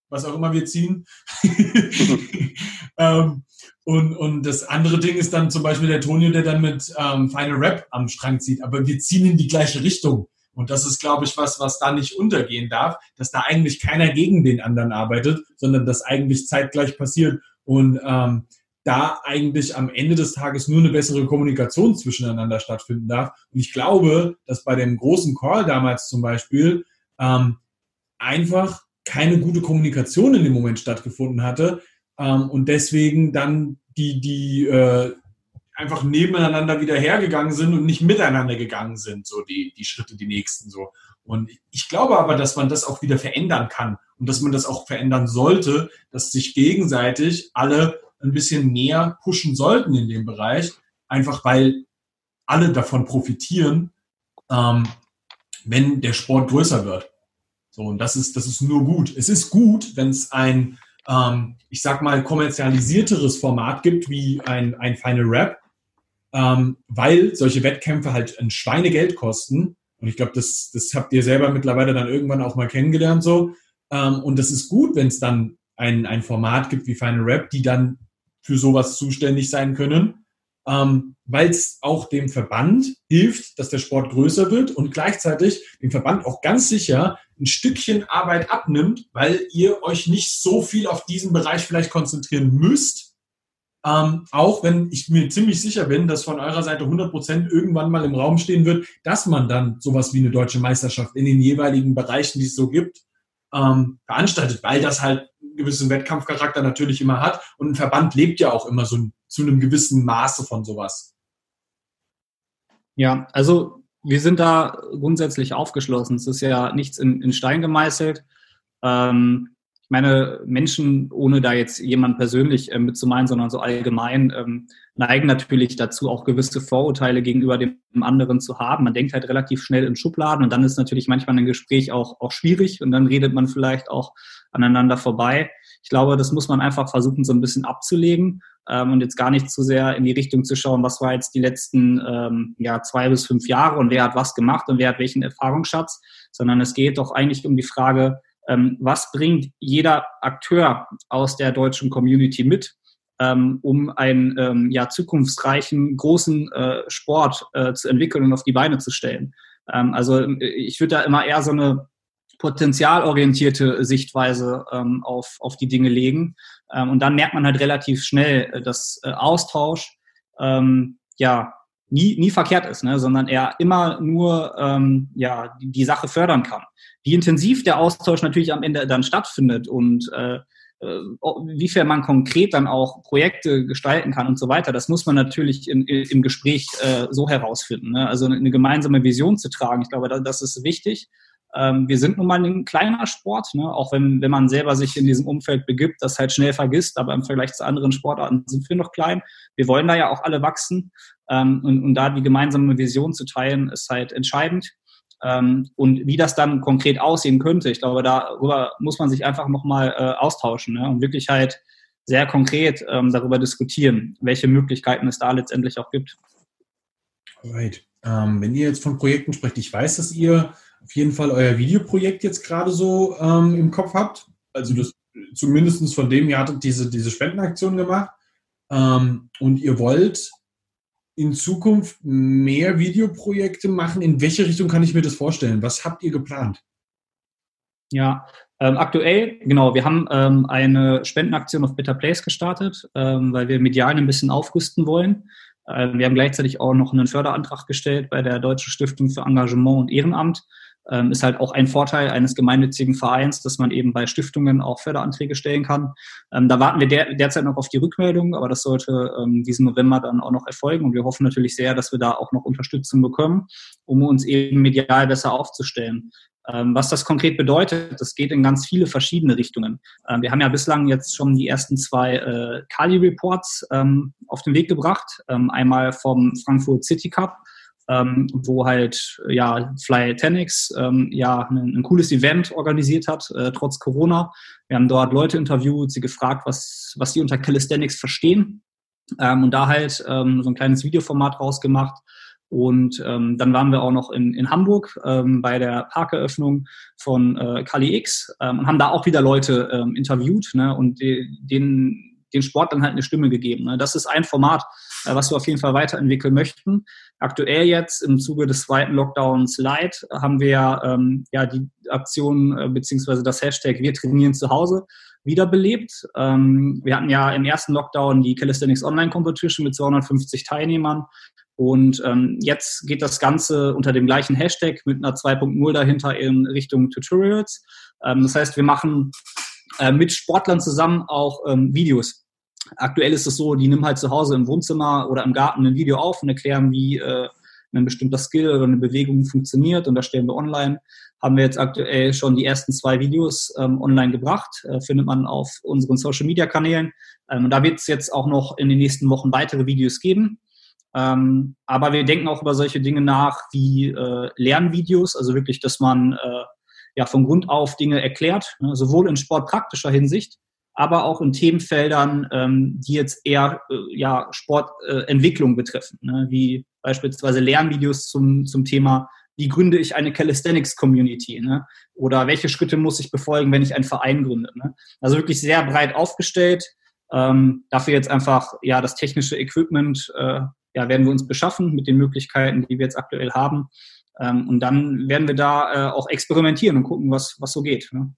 Speaker 1: was auch immer wir ziehen. ähm, und, und das andere Ding ist dann zum Beispiel der Tonio, der dann mit ähm, Final Rap am Strang zieht. Aber wir ziehen in die gleiche Richtung. Und das ist, glaube ich, was, was da nicht untergehen darf, dass da eigentlich keiner gegen den anderen arbeitet, sondern das eigentlich zeitgleich passiert. Und ähm, da eigentlich am Ende des Tages nur eine bessere Kommunikation zwischeneinander stattfinden darf. Und ich glaube, dass bei dem großen Call damals zum Beispiel ähm, einfach keine gute Kommunikation in dem Moment stattgefunden hatte ähm, und deswegen dann die, die äh, einfach nebeneinander wieder hergegangen sind und nicht miteinander gegangen sind, so die, die Schritte, die nächsten so. Und ich glaube aber, dass man das auch wieder verändern kann und dass man das auch verändern sollte, dass sich gegenseitig alle ein bisschen mehr pushen sollten in dem Bereich, einfach weil alle davon profitieren, ähm, wenn der Sport größer wird. So, und das ist, das ist nur gut. Es ist gut, wenn es ein, ähm, ich sag mal, kommerzialisierteres Format gibt, wie ein, ein Final Rap, ähm, weil solche Wettkämpfe halt ein Schweinegeld kosten. Und ich glaube, das, das habt ihr selber mittlerweile dann irgendwann auch mal kennengelernt so. Ähm, und das ist gut, wenn es dann ein, ein Format gibt wie Final Rap, die dann für sowas zuständig sein können ähm, weil es auch dem Verband hilft, dass der Sport größer wird und gleichzeitig dem Verband auch ganz sicher ein Stückchen Arbeit abnimmt, weil ihr euch nicht so viel auf diesen Bereich vielleicht konzentrieren müsst. Ähm, auch wenn ich mir ziemlich sicher bin, dass von eurer Seite 100 Prozent irgendwann mal im Raum stehen wird, dass man dann sowas wie eine deutsche Meisterschaft in den jeweiligen Bereichen, die es so gibt, ähm, veranstaltet, weil das halt einen gewissen Wettkampfcharakter natürlich immer hat. Und ein Verband lebt ja auch immer so zu einem gewissen Maße von sowas.
Speaker 3: Ja, also wir sind da grundsätzlich aufgeschlossen. Es ist ja nichts in, in Stein gemeißelt. Ähm, meine, Menschen, ohne da jetzt jemand persönlich äh, mitzumeinen, sondern so allgemein, ähm, neigen natürlich dazu, auch gewisse Vorurteile gegenüber dem anderen zu haben. Man denkt halt relativ schnell in Schubladen und dann ist natürlich manchmal ein Gespräch auch, auch schwierig und dann redet man vielleicht auch aneinander vorbei. Ich glaube, das muss man einfach versuchen, so ein bisschen abzulegen ähm, und jetzt gar nicht zu sehr in die Richtung zu schauen, was war jetzt die letzten ähm, ja, zwei bis fünf Jahre und wer hat was gemacht und wer hat welchen Erfahrungsschatz, sondern es geht doch eigentlich um die Frage, ähm, was bringt jeder Akteur aus der deutschen Community mit, ähm, um einen ähm, ja, zukunftsreichen, großen äh, Sport äh, zu entwickeln und auf die Beine zu stellen. Ähm, also äh, ich würde da immer eher so eine potenzialorientierte Sichtweise ähm, auf, auf die Dinge legen. Ähm, und dann merkt man halt relativ schnell, dass Austausch ähm, ja nie, nie verkehrt ist, ne? sondern er immer nur ähm, ja, die, die Sache fördern kann. Wie intensiv der Austausch natürlich am Ende dann stattfindet und äh, äh wiefern man konkret dann auch Projekte gestalten kann und so weiter, das muss man natürlich in, im Gespräch äh, so herausfinden. Ne? Also eine gemeinsame Vision zu tragen, ich glaube, das ist wichtig. Ähm, wir sind nun mal ein kleiner Sport, ne? auch wenn, wenn man selber sich in diesem Umfeld begibt, das halt schnell vergisst, aber im Vergleich zu anderen Sportarten sind wir noch klein. Wir wollen da ja auch alle wachsen ähm, und, und da die gemeinsame Vision zu teilen, ist halt entscheidend. Ähm, und wie das dann konkret aussehen könnte, ich glaube, darüber muss man sich einfach nochmal äh, austauschen ne? und wirklich halt sehr konkret ähm, darüber diskutieren, welche Möglichkeiten es da letztendlich auch gibt.
Speaker 1: Right. Ähm, wenn ihr jetzt von Projekten sprecht, ich weiß, dass ihr auf jeden Fall euer Videoprojekt jetzt gerade so ähm, im Kopf habt. Also das zumindest von dem, ihr hattet diese, diese Spendenaktion gemacht ähm, und ihr wollt in Zukunft mehr Videoprojekte machen. In welche Richtung kann ich mir das vorstellen? Was habt ihr geplant?
Speaker 3: Ja, ähm, aktuell, genau, wir haben ähm, eine Spendenaktion auf Better Place gestartet, ähm, weil wir medial ein bisschen aufrüsten wollen. Ähm, wir haben gleichzeitig auch noch einen Förderantrag gestellt bei der Deutschen Stiftung für Engagement und Ehrenamt ähm, ist halt auch ein Vorteil eines gemeinnützigen Vereins, dass man eben bei Stiftungen auch Förderanträge stellen kann. Ähm, da warten wir der, derzeit noch auf die Rückmeldung, aber das sollte ähm, diesen November dann auch noch erfolgen. Und wir hoffen natürlich sehr, dass wir da auch noch Unterstützung bekommen, um uns eben medial besser aufzustellen. Ähm, was das konkret bedeutet, das geht in ganz viele verschiedene Richtungen. Ähm, wir haben ja bislang jetzt schon die ersten zwei äh, Kali-Reports ähm, auf den Weg gebracht. Einmal vom Frankfurt City Cup ähm, wo halt ja Fly Tenix ähm, ja ein, ein, cooles Event organisiert hat, äh, trotz Corona. Wir haben dort Leute interviewt, sie gefragt, was, was sie unter Calisthenics verstehen ähm, und da halt ähm, so ein kleines Videoformat rausgemacht. Und ähm, dann waren wir auch noch in, in Hamburg ähm, bei der Parkeröffnung von äh, Kali X und haben da auch wieder Leute interviewt ne, und die, den den Sport dann halt eine Stimme gegeben. Ne? Das ist ein Format, äh, was wir auf jeden Fall weiterentwickeln möchten. Aktuell jetzt im Zuge des zweiten Lockdowns Light haben wir ähm, ja die Aktion äh, beziehungsweise das Hashtag Wir trainieren zu Hause wiederbelebt. Ähm, wir hatten ja im ersten Lockdown die Calisthenics Online Competition mit 250 Teilnehmern. Und ähm, jetzt geht das Ganze unter dem gleichen Hashtag mit einer 2.0 dahinter in Richtung Tutorials. Ähm, das heißt, wir machen äh, mit Sportlern zusammen auch ähm, Videos Aktuell ist es so, die nehmen halt zu Hause im Wohnzimmer oder im Garten ein Video auf und erklären, wie äh, ein bestimmter Skill oder eine Bewegung funktioniert und das stellen wir online. Haben wir jetzt aktuell schon die ersten zwei Videos ähm, online gebracht, äh, findet man auf unseren Social Media Kanälen. Ähm, und da wird es jetzt auch noch in den nächsten Wochen weitere Videos geben. Ähm, aber wir denken auch über solche Dinge nach wie äh, Lernvideos, also wirklich, dass man äh, ja von Grund auf Dinge erklärt, ne, sowohl in sportpraktischer Hinsicht, aber auch in Themenfeldern, ähm, die jetzt eher äh, ja, Sportentwicklung äh, betreffen, ne? wie beispielsweise Lernvideos zum, zum Thema, wie gründe ich eine Calisthenics-Community ne? oder welche Schritte muss ich befolgen, wenn ich einen Verein gründe. Ne? Also wirklich sehr breit aufgestellt. Ähm, dafür jetzt einfach ja das technische Equipment äh, ja, werden wir uns beschaffen mit den Möglichkeiten, die wir jetzt aktuell haben. Ähm, und dann werden wir da äh, auch experimentieren und gucken, was, was so geht. Ne?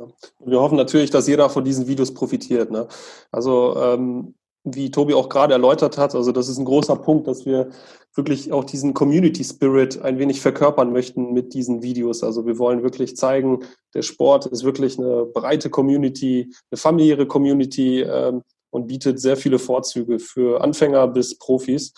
Speaker 2: Und wir hoffen natürlich, dass jeder von diesen Videos profitiert. Ne? Also ähm, wie Tobi auch gerade erläutert hat, also das ist ein großer Punkt, dass wir wirklich auch diesen Community Spirit ein wenig verkörpern möchten mit diesen Videos. Also wir wollen wirklich zeigen, der Sport ist wirklich eine breite Community, eine familiäre Community ähm, und bietet sehr viele Vorzüge für Anfänger bis Profis.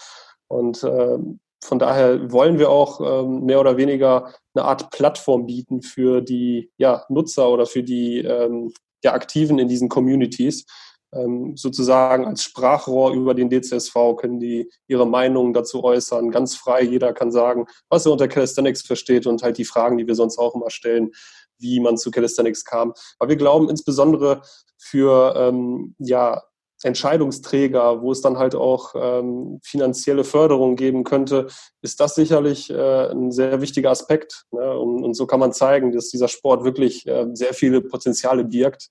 Speaker 2: Und ähm, von daher wollen wir auch ähm, mehr oder weniger eine Art Plattform bieten für die ja, Nutzer oder für die ähm, ja, Aktiven in diesen Communities. Ähm, sozusagen als Sprachrohr über den DCSV können die ihre Meinungen dazu äußern, ganz frei. Jeder kann sagen, was er unter Calisthenics versteht und halt die Fragen, die wir sonst auch immer stellen, wie man zu Calisthenics kam. Aber wir glauben insbesondere für ähm, ja, Entscheidungsträger, wo es dann halt auch ähm, finanzielle Förderung geben könnte, ist das sicherlich äh, ein sehr wichtiger Aspekt. Ne? Und, und, so kann man zeigen, dass dieser Sport wirklich äh, sehr viele Potenziale birgt.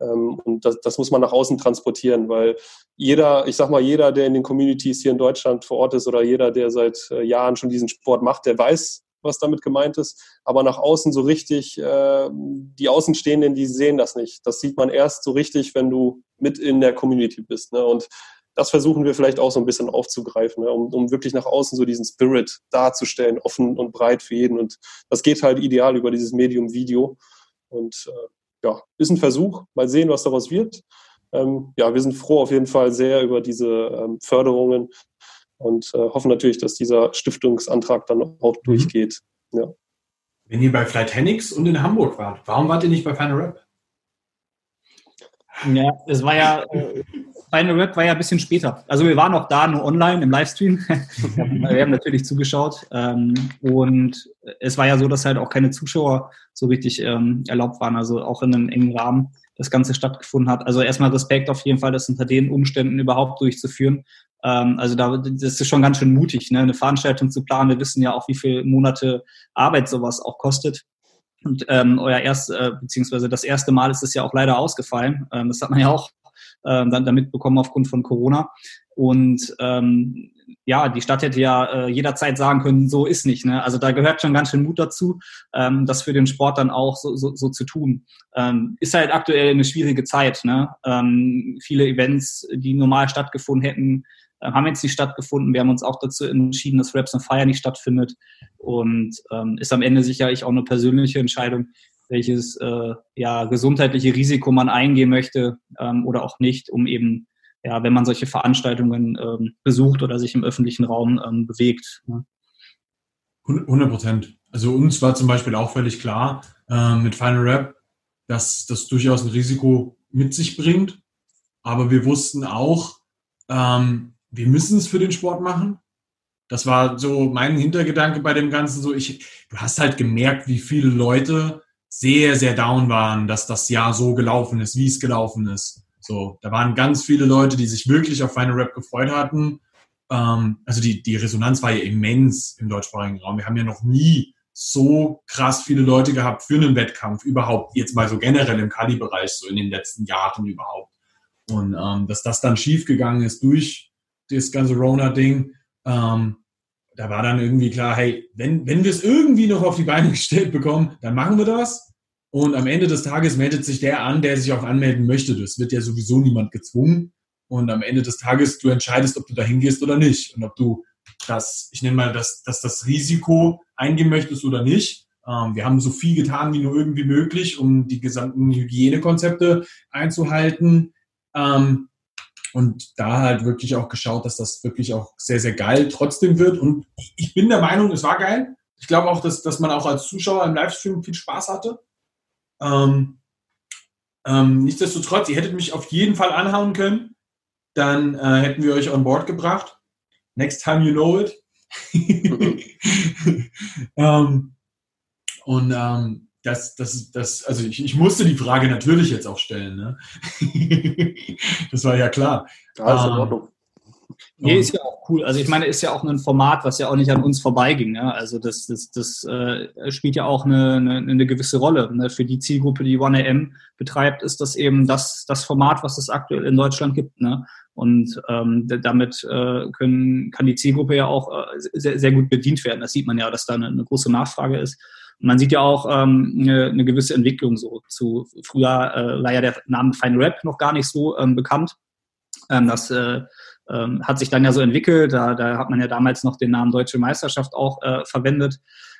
Speaker 2: Ähm, und das, das muss man nach außen transportieren, weil jeder, ich sag mal, jeder, der in den Communities hier in Deutschland vor Ort ist oder jeder, der seit äh, Jahren schon diesen Sport macht, der weiß, was damit gemeint ist. Aber nach außen so richtig, äh, die Außenstehenden, die sehen das nicht. Das sieht man erst so richtig, wenn du mit in der Community bist. Ne? Und das versuchen wir vielleicht auch so ein bisschen aufzugreifen, ne? um, um wirklich nach außen so diesen Spirit darzustellen, offen und breit für jeden. Und das geht halt ideal über dieses Medium Video. Und äh, ja, ist ein Versuch. Mal sehen, was daraus wird. Ähm, ja, wir sind froh auf jeden Fall sehr über diese ähm, Förderungen, und äh, hoffen natürlich, dass dieser Stiftungsantrag dann auch mhm. durchgeht. Ja.
Speaker 1: Wenn ihr bei Flight Henix und in Hamburg wart, warum wart ihr nicht bei Final Rap?
Speaker 3: Ja, es war ja, äh, Final Rap war ja ein bisschen später. Also wir waren auch da nur online im Livestream. wir haben natürlich zugeschaut. Ähm, und es war ja so, dass halt auch keine Zuschauer so richtig ähm, erlaubt waren, also auch in einem engen Rahmen das Ganze stattgefunden hat. Also erstmal Respekt auf jeden Fall, das unter den Umständen überhaupt durchzuführen. Ähm, also da, das ist schon ganz schön mutig, ne? eine Veranstaltung zu planen. Wir wissen ja auch, wie viele Monate Arbeit sowas auch kostet. Und ähm, euer erst, äh, beziehungsweise das erste Mal ist es ja auch leider ausgefallen. Ähm, das hat man ja auch ähm, dann damit bekommen aufgrund von Corona. Und ähm, ja, die Stadt hätte ja äh, jederzeit sagen können, so ist nicht. Ne? Also da gehört schon ganz schön Mut dazu, ähm, das für den Sport dann auch so, so, so zu tun. Ähm, ist halt aktuell eine schwierige Zeit. Ne? Ähm, viele Events, die normal stattgefunden hätten, haben jetzt nicht stattgefunden. Wir haben uns auch dazu entschieden, dass Raps and Fire nicht stattfindet. Und ähm, ist am Ende sicherlich auch eine persönliche Entscheidung, welches äh, ja, gesundheitliche Risiko man eingehen möchte ähm, oder auch nicht, um eben, ja, wenn man solche Veranstaltungen ähm, besucht oder sich im öffentlichen Raum ähm, bewegt. Ne?
Speaker 1: 100 Prozent. Also uns war zum Beispiel auch völlig klar äh, mit Final Rap, dass das durchaus ein Risiko mit sich bringt. Aber wir wussten auch, ähm, wir müssen es für den Sport machen. Das war so mein Hintergedanke bei dem Ganzen. So, ich, du hast halt gemerkt, wie viele Leute sehr, sehr down waren, dass das Jahr so gelaufen ist, wie es gelaufen ist. So, da waren ganz viele Leute, die sich wirklich auf Final Rap gefreut hatten. Ähm, also die, die Resonanz war ja immens im deutschsprachigen Raum. Wir haben ja noch nie so krass viele Leute gehabt für einen Wettkampf überhaupt, jetzt mal so generell im Kali-Bereich, so in den letzten Jahren überhaupt. Und ähm, dass das dann schiefgegangen ist durch das ganze Rona-Ding, ähm, da war dann irgendwie klar, hey, wenn, wenn wir es irgendwie noch auf die Beine gestellt bekommen, dann machen wir das. Und am Ende des Tages meldet sich der an, der sich auch anmelden möchte. Das wird ja sowieso niemand gezwungen. Und am Ende des Tages, du entscheidest, ob du da hingehst oder nicht. Und ob du das, ich nenne mal, dass, dass das Risiko eingehen möchtest oder nicht. Ähm, wir haben so viel getan wie nur irgendwie möglich, um die gesamten Hygienekonzepte einzuhalten. Ähm, und da halt wirklich auch geschaut, dass das wirklich auch sehr, sehr geil trotzdem wird. Und ich bin der Meinung, es war geil. Ich glaube auch, dass, dass man auch als Zuschauer im Livestream viel Spaß hatte. Ähm, ähm, nichtsdestotrotz, ihr hättet mich auf jeden Fall anhauen können. Dann äh, hätten wir euch on board gebracht. Next time you know it. ähm, und ähm, das, das, das, also ich, ich musste die Frage natürlich jetzt auch stellen. Ne? das war ja klar. Ja, in ähm, Ordnung.
Speaker 3: Nee, ist ja auch cool. Also ich meine, ist ja auch ein Format, was ja auch nicht an uns vorbeiging. Ne? Also das, das, das äh, spielt ja auch eine, eine, eine gewisse Rolle. Ne? Für die Zielgruppe, die OneAM betreibt, ist das eben das, das Format, was es aktuell in Deutschland gibt. Ne? Und ähm, damit äh, können, kann die Zielgruppe ja auch äh, sehr, sehr gut bedient werden. Das sieht man ja, dass da eine, eine große Nachfrage ist man sieht ja auch ähm, eine, eine gewisse Entwicklung so. Zu früher äh, war ja der Name Fine Rap noch gar nicht so ähm, bekannt. Ähm, das äh, ähm, hat sich dann ja so entwickelt. Da, da hat man ja damals noch den Namen Deutsche Meisterschaft auch äh, verwendet.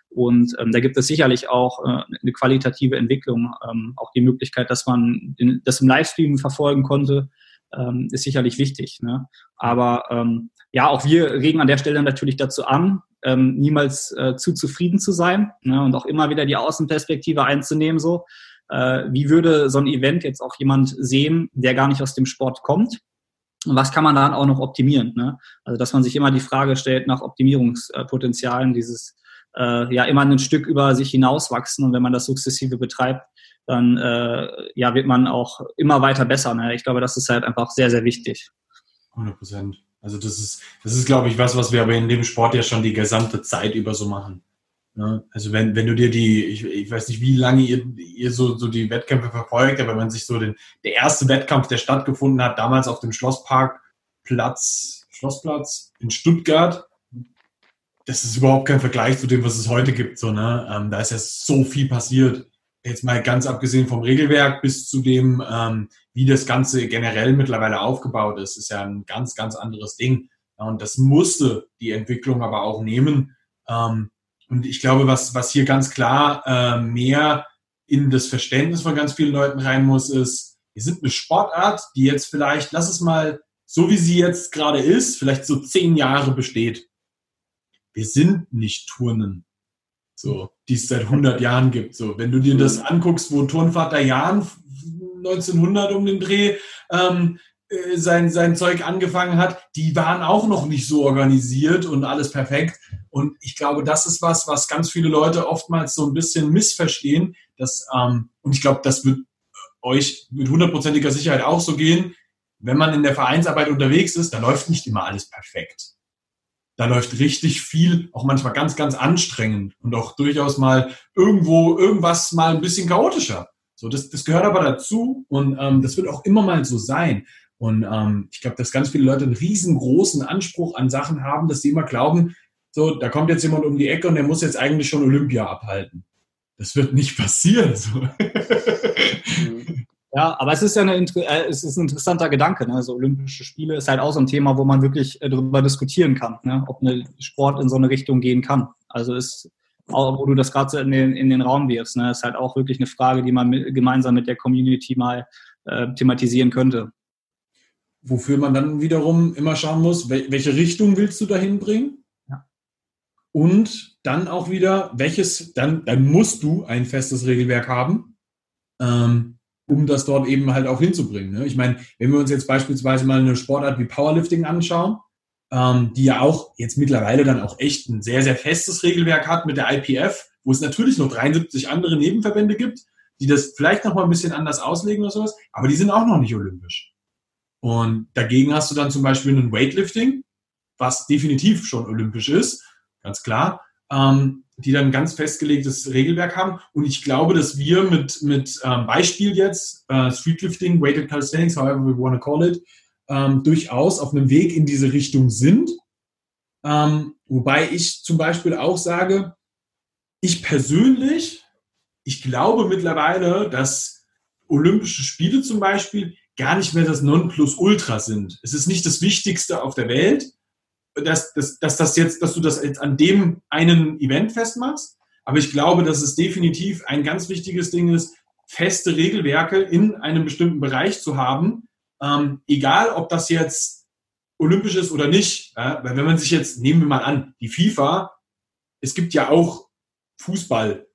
Speaker 3: Und ähm, da gibt es sicherlich auch äh, eine qualitative Entwicklung. Ähm, auch die Möglichkeit, dass man den, das im Livestream verfolgen konnte, ähm, ist sicherlich wichtig. Ne? Aber ähm, ja, auch wir regen an der Stelle natürlich dazu an, ähm, niemals äh, zu zufrieden zu sein ne? und auch immer wieder die Außenperspektive einzunehmen. So, äh, wie würde so ein Event jetzt auch jemand sehen, der gar nicht aus dem Sport kommt? Und was kann man dann auch noch optimieren? Ne? Also, dass man sich immer die Frage stellt nach Optimierungspotenzialen, dieses äh, ja immer ein Stück über sich hinauswachsen und wenn man das sukzessive betreibt, dann äh, ja, wird man auch immer weiter besser. Ne? Ich glaube, das ist halt einfach sehr, sehr wichtig.
Speaker 1: 100 Prozent. Also das ist, das ist, glaube ich, was, was wir aber in dem Sport ja schon die gesamte Zeit über so machen. Ne? Also wenn, wenn du dir die, ich, ich weiß nicht, wie lange ihr, ihr so, so die Wettkämpfe verfolgt, aber wenn man sich so den, der erste Wettkampf, der stattgefunden hat, damals auf dem Schlossparkplatz, Schlossplatz in Stuttgart, das ist überhaupt kein Vergleich zu dem, was es heute gibt. So, ne? Ähm, da ist ja so viel passiert. Jetzt mal ganz abgesehen vom Regelwerk bis zu dem, ähm, wie das Ganze generell mittlerweile aufgebaut ist, ist ja ein ganz, ganz anderes Ding. Und das musste die Entwicklung aber auch nehmen. Ähm, und ich glaube, was, was hier ganz klar äh, mehr in das Verständnis von ganz vielen Leuten rein muss, ist, wir sind eine Sportart, die jetzt vielleicht, lass es mal so wie sie jetzt gerade ist, vielleicht so zehn Jahre besteht wir sind nicht Turnen, so, die es seit 100 Jahren gibt. So, wenn du dir das anguckst, wo Turnvater Jan 1900 um den Dreh ähm, äh, sein, sein Zeug angefangen hat, die waren auch noch nicht so organisiert und alles perfekt. Und ich glaube, das ist was, was ganz viele Leute oftmals so ein bisschen missverstehen. Dass, ähm, und ich glaube, das wird euch mit hundertprozentiger Sicherheit auch so gehen. Wenn man in der Vereinsarbeit unterwegs ist, da läuft nicht immer alles perfekt da läuft richtig viel, auch manchmal ganz, ganz anstrengend und auch durchaus mal irgendwo irgendwas mal ein bisschen chaotischer. So, das, das gehört aber dazu und ähm, das wird auch immer mal so sein. Und ähm, ich glaube, dass ganz viele Leute einen riesengroßen Anspruch an Sachen haben, dass sie immer glauben, so, da kommt jetzt jemand um die Ecke und der muss jetzt eigentlich schon Olympia abhalten. Das wird nicht passieren. So.
Speaker 3: Mhm. Ja, aber es ist ja eine, äh, es ist ein interessanter Gedanke. Ne? Also Olympische Spiele ist halt auch so ein Thema, wo man wirklich äh, darüber diskutieren kann, ne? ob ein Sport in so eine Richtung gehen kann. Also ist auch, wo du das gerade so in den, in den Raum wirfst, ne? ist halt auch wirklich eine Frage, die man mit, gemeinsam mit der Community mal äh, thematisieren könnte.
Speaker 1: Wofür man dann wiederum immer schauen muss, welche Richtung willst du dahin bringen? Ja. Und dann auch wieder, welches, dann, dann musst du ein festes Regelwerk haben. Ähm, um das dort eben halt auch hinzubringen. Ne? Ich meine, wenn wir uns jetzt beispielsweise mal eine Sportart wie Powerlifting anschauen, ähm, die ja auch jetzt mittlerweile dann auch echt ein sehr, sehr festes Regelwerk hat mit der IPF, wo es natürlich noch 73 andere Nebenverbände gibt, die das vielleicht noch mal ein bisschen anders auslegen oder sowas, aber die sind auch noch nicht olympisch. Und dagegen hast du dann zum Beispiel ein Weightlifting, was definitiv schon olympisch ist, ganz klar. Ähm, die dann ein ganz festgelegtes Regelwerk haben. Und ich glaube, dass wir mit, mit ähm, Beispiel jetzt, äh, Streetlifting, Weighted Calisthenics, however we want to call it, ähm, durchaus auf einem Weg in diese Richtung sind. Ähm, wobei ich zum Beispiel auch sage, ich persönlich, ich glaube mittlerweile, dass Olympische Spiele zum Beispiel gar nicht mehr das Nonplusultra sind. Es ist nicht das Wichtigste auf der Welt, dass, dass, dass das jetzt, dass du das jetzt an dem einen Event festmachst. Aber ich glaube, dass es definitiv ein ganz wichtiges Ding ist, feste Regelwerke in einem bestimmten Bereich zu haben. Ähm, egal, ob das jetzt olympisch ist oder nicht. Ja? Weil wenn man sich jetzt, nehmen wir mal an, die FIFA, es gibt ja auch Fußball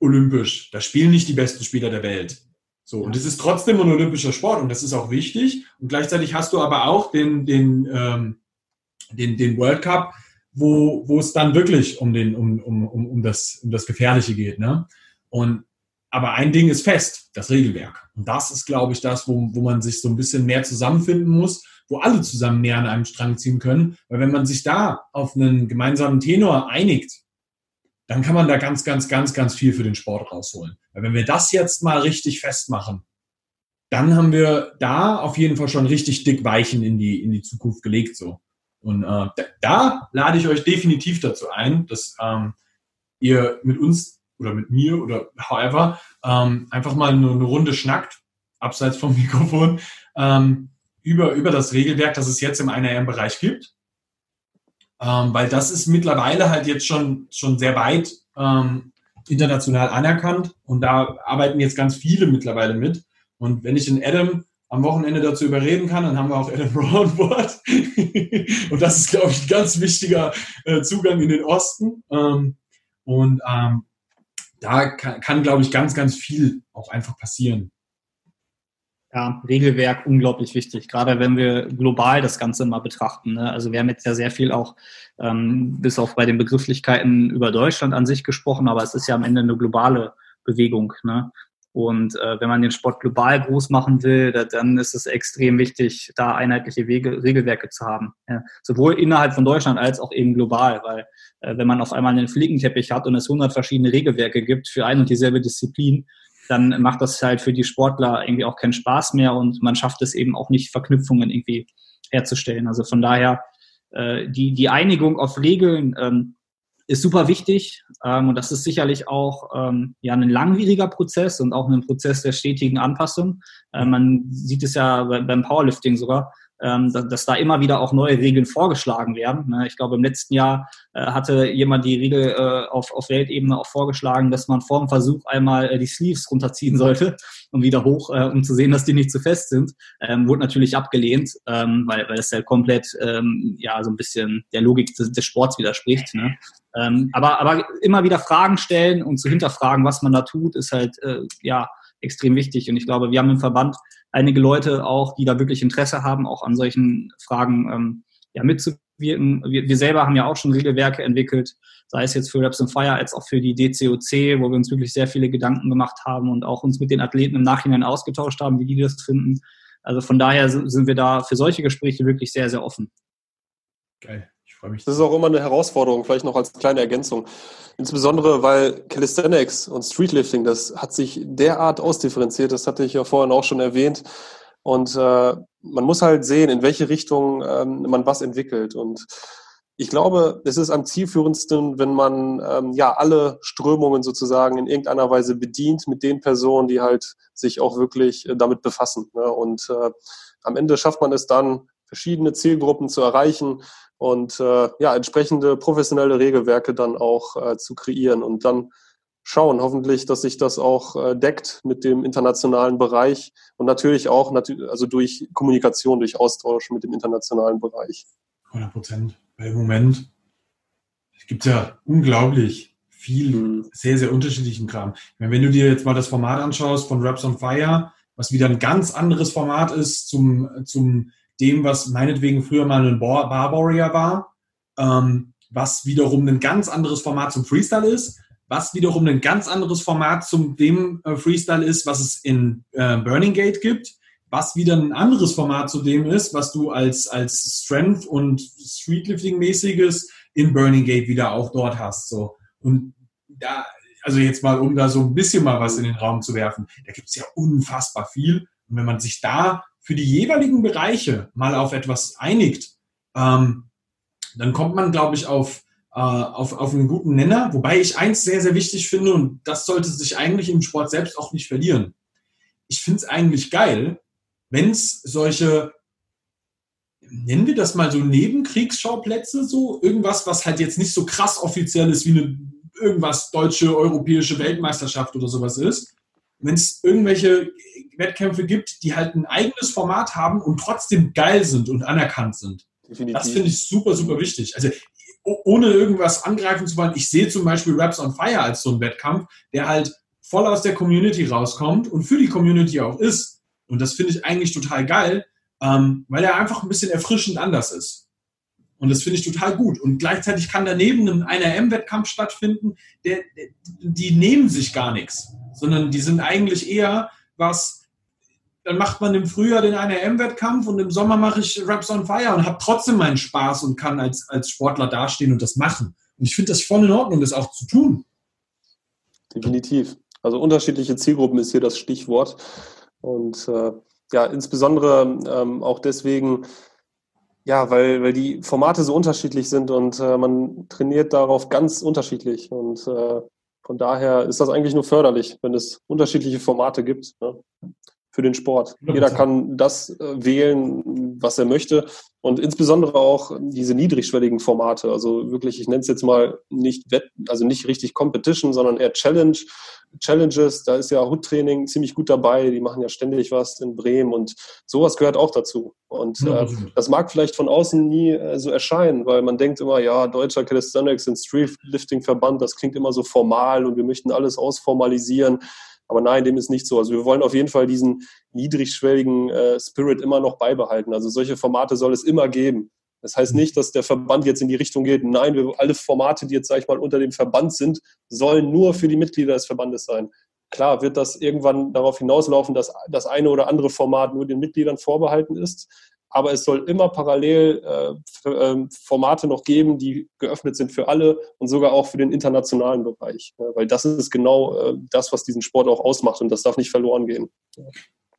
Speaker 1: olympisch. Da spielen nicht die besten Spieler der Welt. So, und es ist trotzdem ein olympischer Sport und das ist auch wichtig. Und gleichzeitig hast du aber auch den, den ähm, den, den World Cup, wo, wo es dann wirklich um, den, um, um, um, um, das, um das Gefährliche geht. Ne? Und, aber ein Ding ist fest, das Regelwerk. Und das ist, glaube ich, das, wo, wo man sich so ein bisschen mehr zusammenfinden muss, wo alle zusammen mehr an einem Strang ziehen können. Weil wenn man sich da auf einen gemeinsamen Tenor einigt, dann kann man da ganz, ganz, ganz, ganz viel für den Sport rausholen. Weil wenn wir das jetzt mal richtig festmachen, dann haben wir da auf jeden Fall schon richtig dick Weichen in die, in die Zukunft gelegt, so. Und äh, da, da, lade ich euch definitiv dazu ein, dass ähm, ihr mit uns oder mit mir oder however ähm, einfach mal eine, eine Runde schnackt, abseits vom Mikrofon, ähm, über, über das Regelwerk, das es jetzt im 1RM-Bereich gibt. Ähm, weil das ist mittlerweile halt jetzt schon, schon sehr weit ähm, international anerkannt und da arbeiten jetzt ganz viele mittlerweile mit. Und wenn ich in Adam am Wochenende dazu überreden kann, dann haben wir auch Adam Raw an Bord. und das ist, glaube ich, ein ganz wichtiger äh, Zugang in den Osten. Ähm, und ähm, da kann, kann glaube ich, ganz, ganz viel auch einfach passieren.
Speaker 3: Ja, Regelwerk unglaublich wichtig, gerade wenn wir global das Ganze mal betrachten. Ne? Also wir haben jetzt ja sehr viel auch ähm, bis auch bei den Begrifflichkeiten über Deutschland an sich gesprochen, aber es ist ja am Ende eine globale Bewegung. Ne? Und äh, wenn man den Sport global groß machen will, da, dann ist es extrem wichtig, da einheitliche Wege, Regelwerke zu haben. Ja, sowohl innerhalb von Deutschland als auch eben global, weil äh, wenn man auf einmal einen Flickenteppich hat und es 100 verschiedene Regelwerke gibt für ein und dieselbe Disziplin, dann macht das halt für die Sportler irgendwie auch keinen Spaß mehr und man schafft es eben auch nicht, Verknüpfungen irgendwie herzustellen. Also von daher äh, die, die Einigung auf Regeln ähm, ist super wichtig ähm, und das ist sicherlich auch ähm, ja ein langwieriger Prozess und auch ein Prozess der stetigen Anpassung. Äh, man sieht es ja beim Powerlifting sogar, ähm, dass, dass da immer wieder auch neue Regeln vorgeschlagen werden. Ne? Ich glaube, im letzten Jahr äh, hatte jemand die Regel äh, auf, auf Weltebene auch vorgeschlagen, dass man vor dem Versuch einmal äh, die Sleeves runterziehen sollte und wieder hoch, äh, um zu sehen, dass die nicht zu fest sind. Ähm, wurde natürlich abgelehnt, ähm, weil, weil das ja komplett ähm, ja so ein bisschen der Logik des, des Sports widerspricht. Ne? Ähm, aber, aber immer wieder Fragen stellen und zu hinterfragen, was man da tut, ist halt äh, ja extrem wichtig. Und ich glaube, wir haben im Verband einige Leute auch, die da wirklich Interesse haben, auch an solchen Fragen ähm, ja, mitzuwirken. Wir, wir selber haben ja auch schon Regelwerke entwickelt, sei es jetzt für Raps and Fire als auch für die DCOC, wo wir uns wirklich sehr viele Gedanken gemacht haben und auch uns mit den Athleten im Nachhinein ausgetauscht haben, wie die das finden. Also von daher sind wir da für solche Gespräche wirklich sehr, sehr offen.
Speaker 2: Geil freue mich. Das ist auch immer eine Herausforderung, vielleicht noch als kleine Ergänzung. Insbesondere, weil Calisthenics und Streetlifting, das hat sich derart ausdifferenziert, das hatte ich ja vorhin auch schon erwähnt. Und äh, man muss halt sehen, in welche Richtung ähm, man was entwickelt. Und ich glaube, es ist am zielführendsten, wenn man ähm, ja alle Strömungen sozusagen in irgendeiner Weise bedient mit den Personen, die halt sich auch wirklich äh, damit befassen. Ne? Und äh, am Ende schafft man es dann, verschiedene Zielgruppen zu erreichen und äh, ja, entsprechende professionelle Regelwerke dann auch äh, zu kreieren und dann schauen, hoffentlich, dass sich das auch äh, deckt mit dem internationalen Bereich und natürlich auch also durch Kommunikation, durch Austausch mit dem internationalen Bereich.
Speaker 1: 100 Prozent. Weil im Moment gibt es ja unglaublich viel, mhm. sehr, sehr unterschiedlichen Kram. Meine, wenn du dir jetzt mal das Format anschaust von Raps on Fire, was wieder ein ganz anderes Format ist zum, zum dem, was meinetwegen früher mal ein Bar Warrior war, ähm, was wiederum ein ganz anderes Format zum Freestyle ist, was wiederum ein ganz anderes Format zum dem äh, Freestyle ist, was es in äh, Burning Gate gibt, was wieder ein anderes Format zu dem ist, was du als, als Strength und Streetlifting-mäßiges in Burning Gate wieder auch dort hast. So. Und da, also jetzt mal, um da so ein bisschen mal was in den Raum zu werfen, da gibt es ja unfassbar viel. Und wenn man sich da für die jeweiligen Bereiche mal auf etwas einigt, ähm, dann kommt man, glaube ich, auf, äh, auf, auf einen guten Nenner. Wobei ich eins sehr, sehr wichtig finde, und das sollte sich eigentlich im Sport selbst auch nicht verlieren. Ich finde es eigentlich geil, wenn es solche, nennen wir das mal so Nebenkriegsschauplätze, so irgendwas, was halt jetzt nicht so krass offiziell ist wie eine irgendwas deutsche, europäische Weltmeisterschaft oder sowas ist, wenn es irgendwelche Wettkämpfe gibt, die halt ein eigenes Format haben und trotzdem geil sind und anerkannt sind. Definitiv. Das finde ich super, super wichtig. Also ohne irgendwas angreifen zu wollen, ich sehe zum Beispiel Raps on Fire als so ein Wettkampf, der halt voll aus der Community rauskommt und für die Community auch ist. Und das finde ich eigentlich total geil, ähm, weil er einfach ein bisschen erfrischend anders ist. Und das finde ich total gut. Und gleichzeitig kann daneben ein NRM-Wettkampf stattfinden, der, die nehmen sich gar nichts, sondern die sind eigentlich eher was, dann macht man im Frühjahr den NRM-Wettkampf und im Sommer mache ich Raps on Fire und habe trotzdem meinen Spaß und kann als, als Sportler dastehen und das machen. Und ich finde das voll in Ordnung, das auch zu tun.
Speaker 2: Definitiv. Also unterschiedliche Zielgruppen ist hier das Stichwort. Und äh, ja, insbesondere ähm, auch deswegen, ja, weil, weil die Formate so unterschiedlich sind und äh, man trainiert darauf ganz unterschiedlich. Und äh, von daher ist das eigentlich nur förderlich, wenn es unterschiedliche Formate gibt ne, für den Sport. Jeder kann das äh, wählen, was er möchte. Und insbesondere auch diese niedrigschwelligen Formate. Also wirklich, ich nenne es jetzt mal nicht Wett, also nicht richtig Competition, sondern eher Challenge Challenges, da ist ja Hood-Training ziemlich gut dabei, die machen ja ständig was in Bremen und sowas gehört auch dazu. Und äh, das mag vielleicht von außen nie äh, so erscheinen, weil man denkt immer, ja, deutscher Calisthenics und Streetlifting-Verband, das klingt immer so formal und wir möchten alles ausformalisieren. Aber nein, dem ist nicht so. Also wir wollen auf jeden Fall diesen niedrigschwelligen äh, Spirit immer noch beibehalten. Also solche Formate soll es immer geben. Das heißt nicht, dass der Verband jetzt in die Richtung geht. Nein, wir, alle Formate, die jetzt, sage ich mal, unter dem Verband sind, sollen nur für die Mitglieder des Verbandes sein. klar wird das irgendwann darauf hinauslaufen, dass das eine oder andere Format nur den Mitgliedern vorbehalten ist. Aber es soll immer parallel äh, äh, Formate noch geben, die geöffnet sind für alle und sogar auch für den internationalen Bereich. Ja, weil das ist genau äh, das, was diesen Sport auch ausmacht und das darf nicht verloren gehen.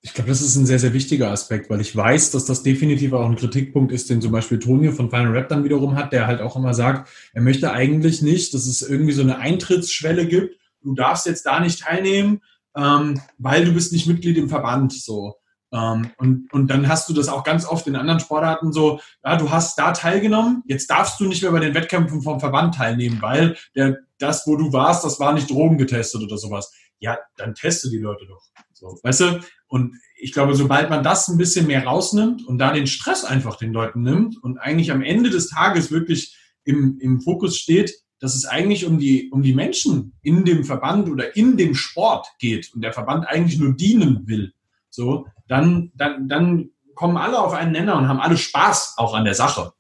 Speaker 1: Ich glaube, das ist ein sehr, sehr wichtiger Aspekt, weil ich weiß, dass das definitiv auch ein Kritikpunkt ist, den zum Beispiel Tonio von Final Rap dann wiederum hat, der halt auch immer sagt, er möchte eigentlich nicht, dass es irgendwie so eine Eintrittsschwelle gibt. Du darfst jetzt da nicht teilnehmen, ähm, weil du bist nicht Mitglied im Verband. So. Ähm, und, und dann hast du das auch ganz oft in anderen Sportarten so, ja, du hast da teilgenommen, jetzt darfst du nicht mehr bei den Wettkämpfen vom Verband teilnehmen, weil der, das, wo du warst, das war nicht Drogen getestet oder sowas. Ja, dann teste die Leute doch. So, weißt du? Und ich glaube, sobald man das ein bisschen mehr rausnimmt und da den Stress einfach den Leuten nimmt und eigentlich am Ende des Tages wirklich im, im Fokus steht, dass es eigentlich um die, um die Menschen in dem Verband oder in dem Sport geht und der Verband eigentlich nur dienen will, so, dann, dann, dann kommen alle auf einen Nenner und haben alle Spaß auch an der Sache.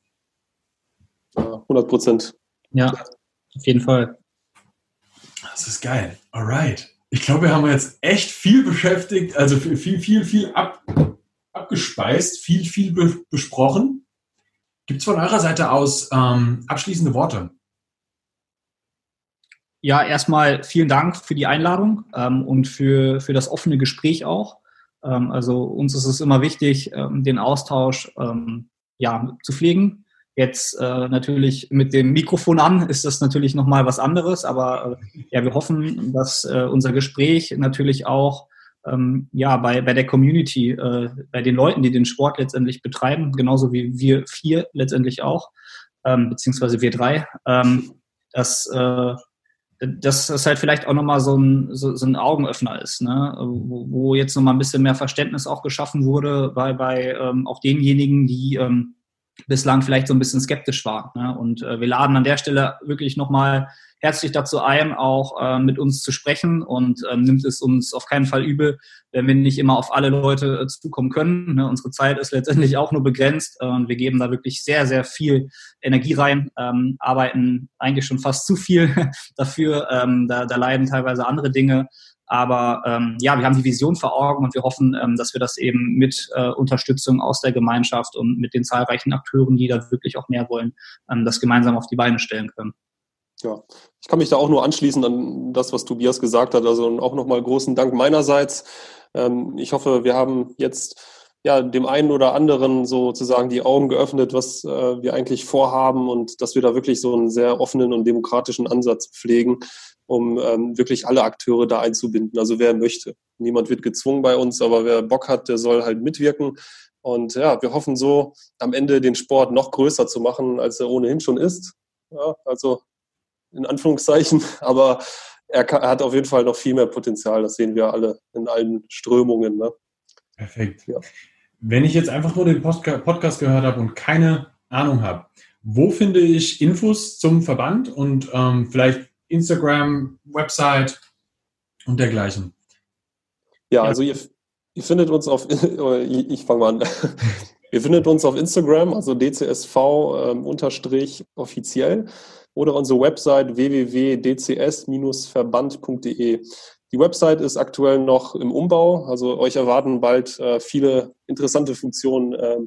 Speaker 2: 100 Prozent.
Speaker 3: Ja, auf jeden Fall.
Speaker 1: Das ist geil. Alright. Ich glaube, wir haben jetzt echt viel beschäftigt, also viel, viel, viel ab, abgespeist, viel, viel be besprochen. Gibt es von eurer Seite aus ähm, abschließende Worte?
Speaker 3: Ja, erstmal vielen Dank für die Einladung ähm, und für, für das offene Gespräch auch. Ähm, also uns ist es immer wichtig, ähm, den Austausch ähm, ja, zu pflegen. Jetzt äh, natürlich mit dem Mikrofon an ist das natürlich nochmal was anderes, aber äh, ja, wir hoffen, dass äh, unser Gespräch natürlich auch ja, bei, bei der Community, bei den Leuten, die den Sport letztendlich betreiben, genauso wie wir vier letztendlich auch, beziehungsweise wir drei, dass, dass das halt vielleicht auch nochmal so ein, so, so ein Augenöffner ist, ne? wo, wo jetzt nochmal ein bisschen mehr Verständnis auch geschaffen wurde bei, bei ähm, auch denjenigen, die ähm, bislang vielleicht so ein bisschen skeptisch war. Ne? Und äh, wir laden an der Stelle wirklich nochmal herzlich dazu ein, auch äh, mit uns zu sprechen und äh, nimmt es uns auf keinen Fall übel, wenn wir nicht immer auf alle Leute äh, zukommen können. Ne? Unsere Zeit ist letztendlich auch nur begrenzt äh, und wir geben da wirklich sehr, sehr viel Energie rein, ähm, arbeiten eigentlich schon fast zu viel dafür. Ähm, da, da leiden teilweise andere Dinge. Aber ähm, ja, wir haben die Vision vor Augen und wir hoffen, ähm, dass wir das eben mit äh, Unterstützung aus der Gemeinschaft und mit den zahlreichen Akteuren, die da wirklich auch mehr wollen, ähm, das gemeinsam auf die Beine stellen können.
Speaker 2: Ja, ich kann mich da auch nur anschließen an das, was Tobias gesagt hat. Also auch nochmal großen Dank meinerseits. Ähm, ich hoffe, wir haben jetzt ja, dem einen oder anderen sozusagen die Augen geöffnet, was äh, wir eigentlich vorhaben und dass wir da wirklich so einen sehr offenen und demokratischen Ansatz pflegen, um ähm, wirklich alle Akteure da einzubinden. Also wer möchte. Niemand wird gezwungen bei uns, aber wer Bock hat, der soll halt mitwirken. Und ja, wir hoffen so am Ende den Sport noch größer zu machen, als er ohnehin schon ist. Ja, also in Anführungszeichen, aber er, kann, er, hat auf jeden Fall noch viel mehr Potenzial. Das sehen wir alle in allen Strömungen. Ne?
Speaker 1: Perfekt. Ja. Wenn ich jetzt einfach nur den Podcast gehört habe und keine Ahnung habe, wo finde ich Infos zum Verband und ähm, vielleicht Instagram, Website und dergleichen.
Speaker 2: Ja, also ihr, ihr findet uns auf, ich fange mal an. ihr findet uns auf Instagram, also dcsv ähm, unterstrich offiziell oder unsere Website www.dcs-verband.de. Die Website ist aktuell noch im Umbau, also euch erwarten bald äh, viele interessante Funktionen, äh,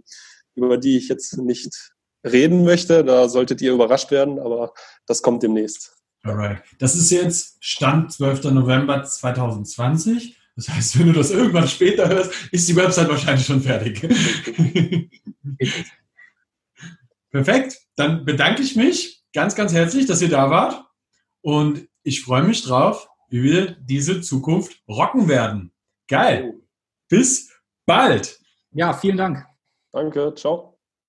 Speaker 2: über die ich jetzt nicht reden möchte. Da solltet ihr überrascht werden, aber das kommt demnächst.
Speaker 1: Alright. Das ist jetzt Stand 12. November 2020. Das heißt, wenn du das irgendwann später hörst, ist die Website wahrscheinlich schon fertig. Perfekt. Dann bedanke ich mich ganz, ganz herzlich, dass ihr da wart. Und ich freue mich drauf, wie wir diese Zukunft rocken werden. Geil. Bis bald.
Speaker 3: Ja, vielen Dank.
Speaker 2: Danke. Ciao.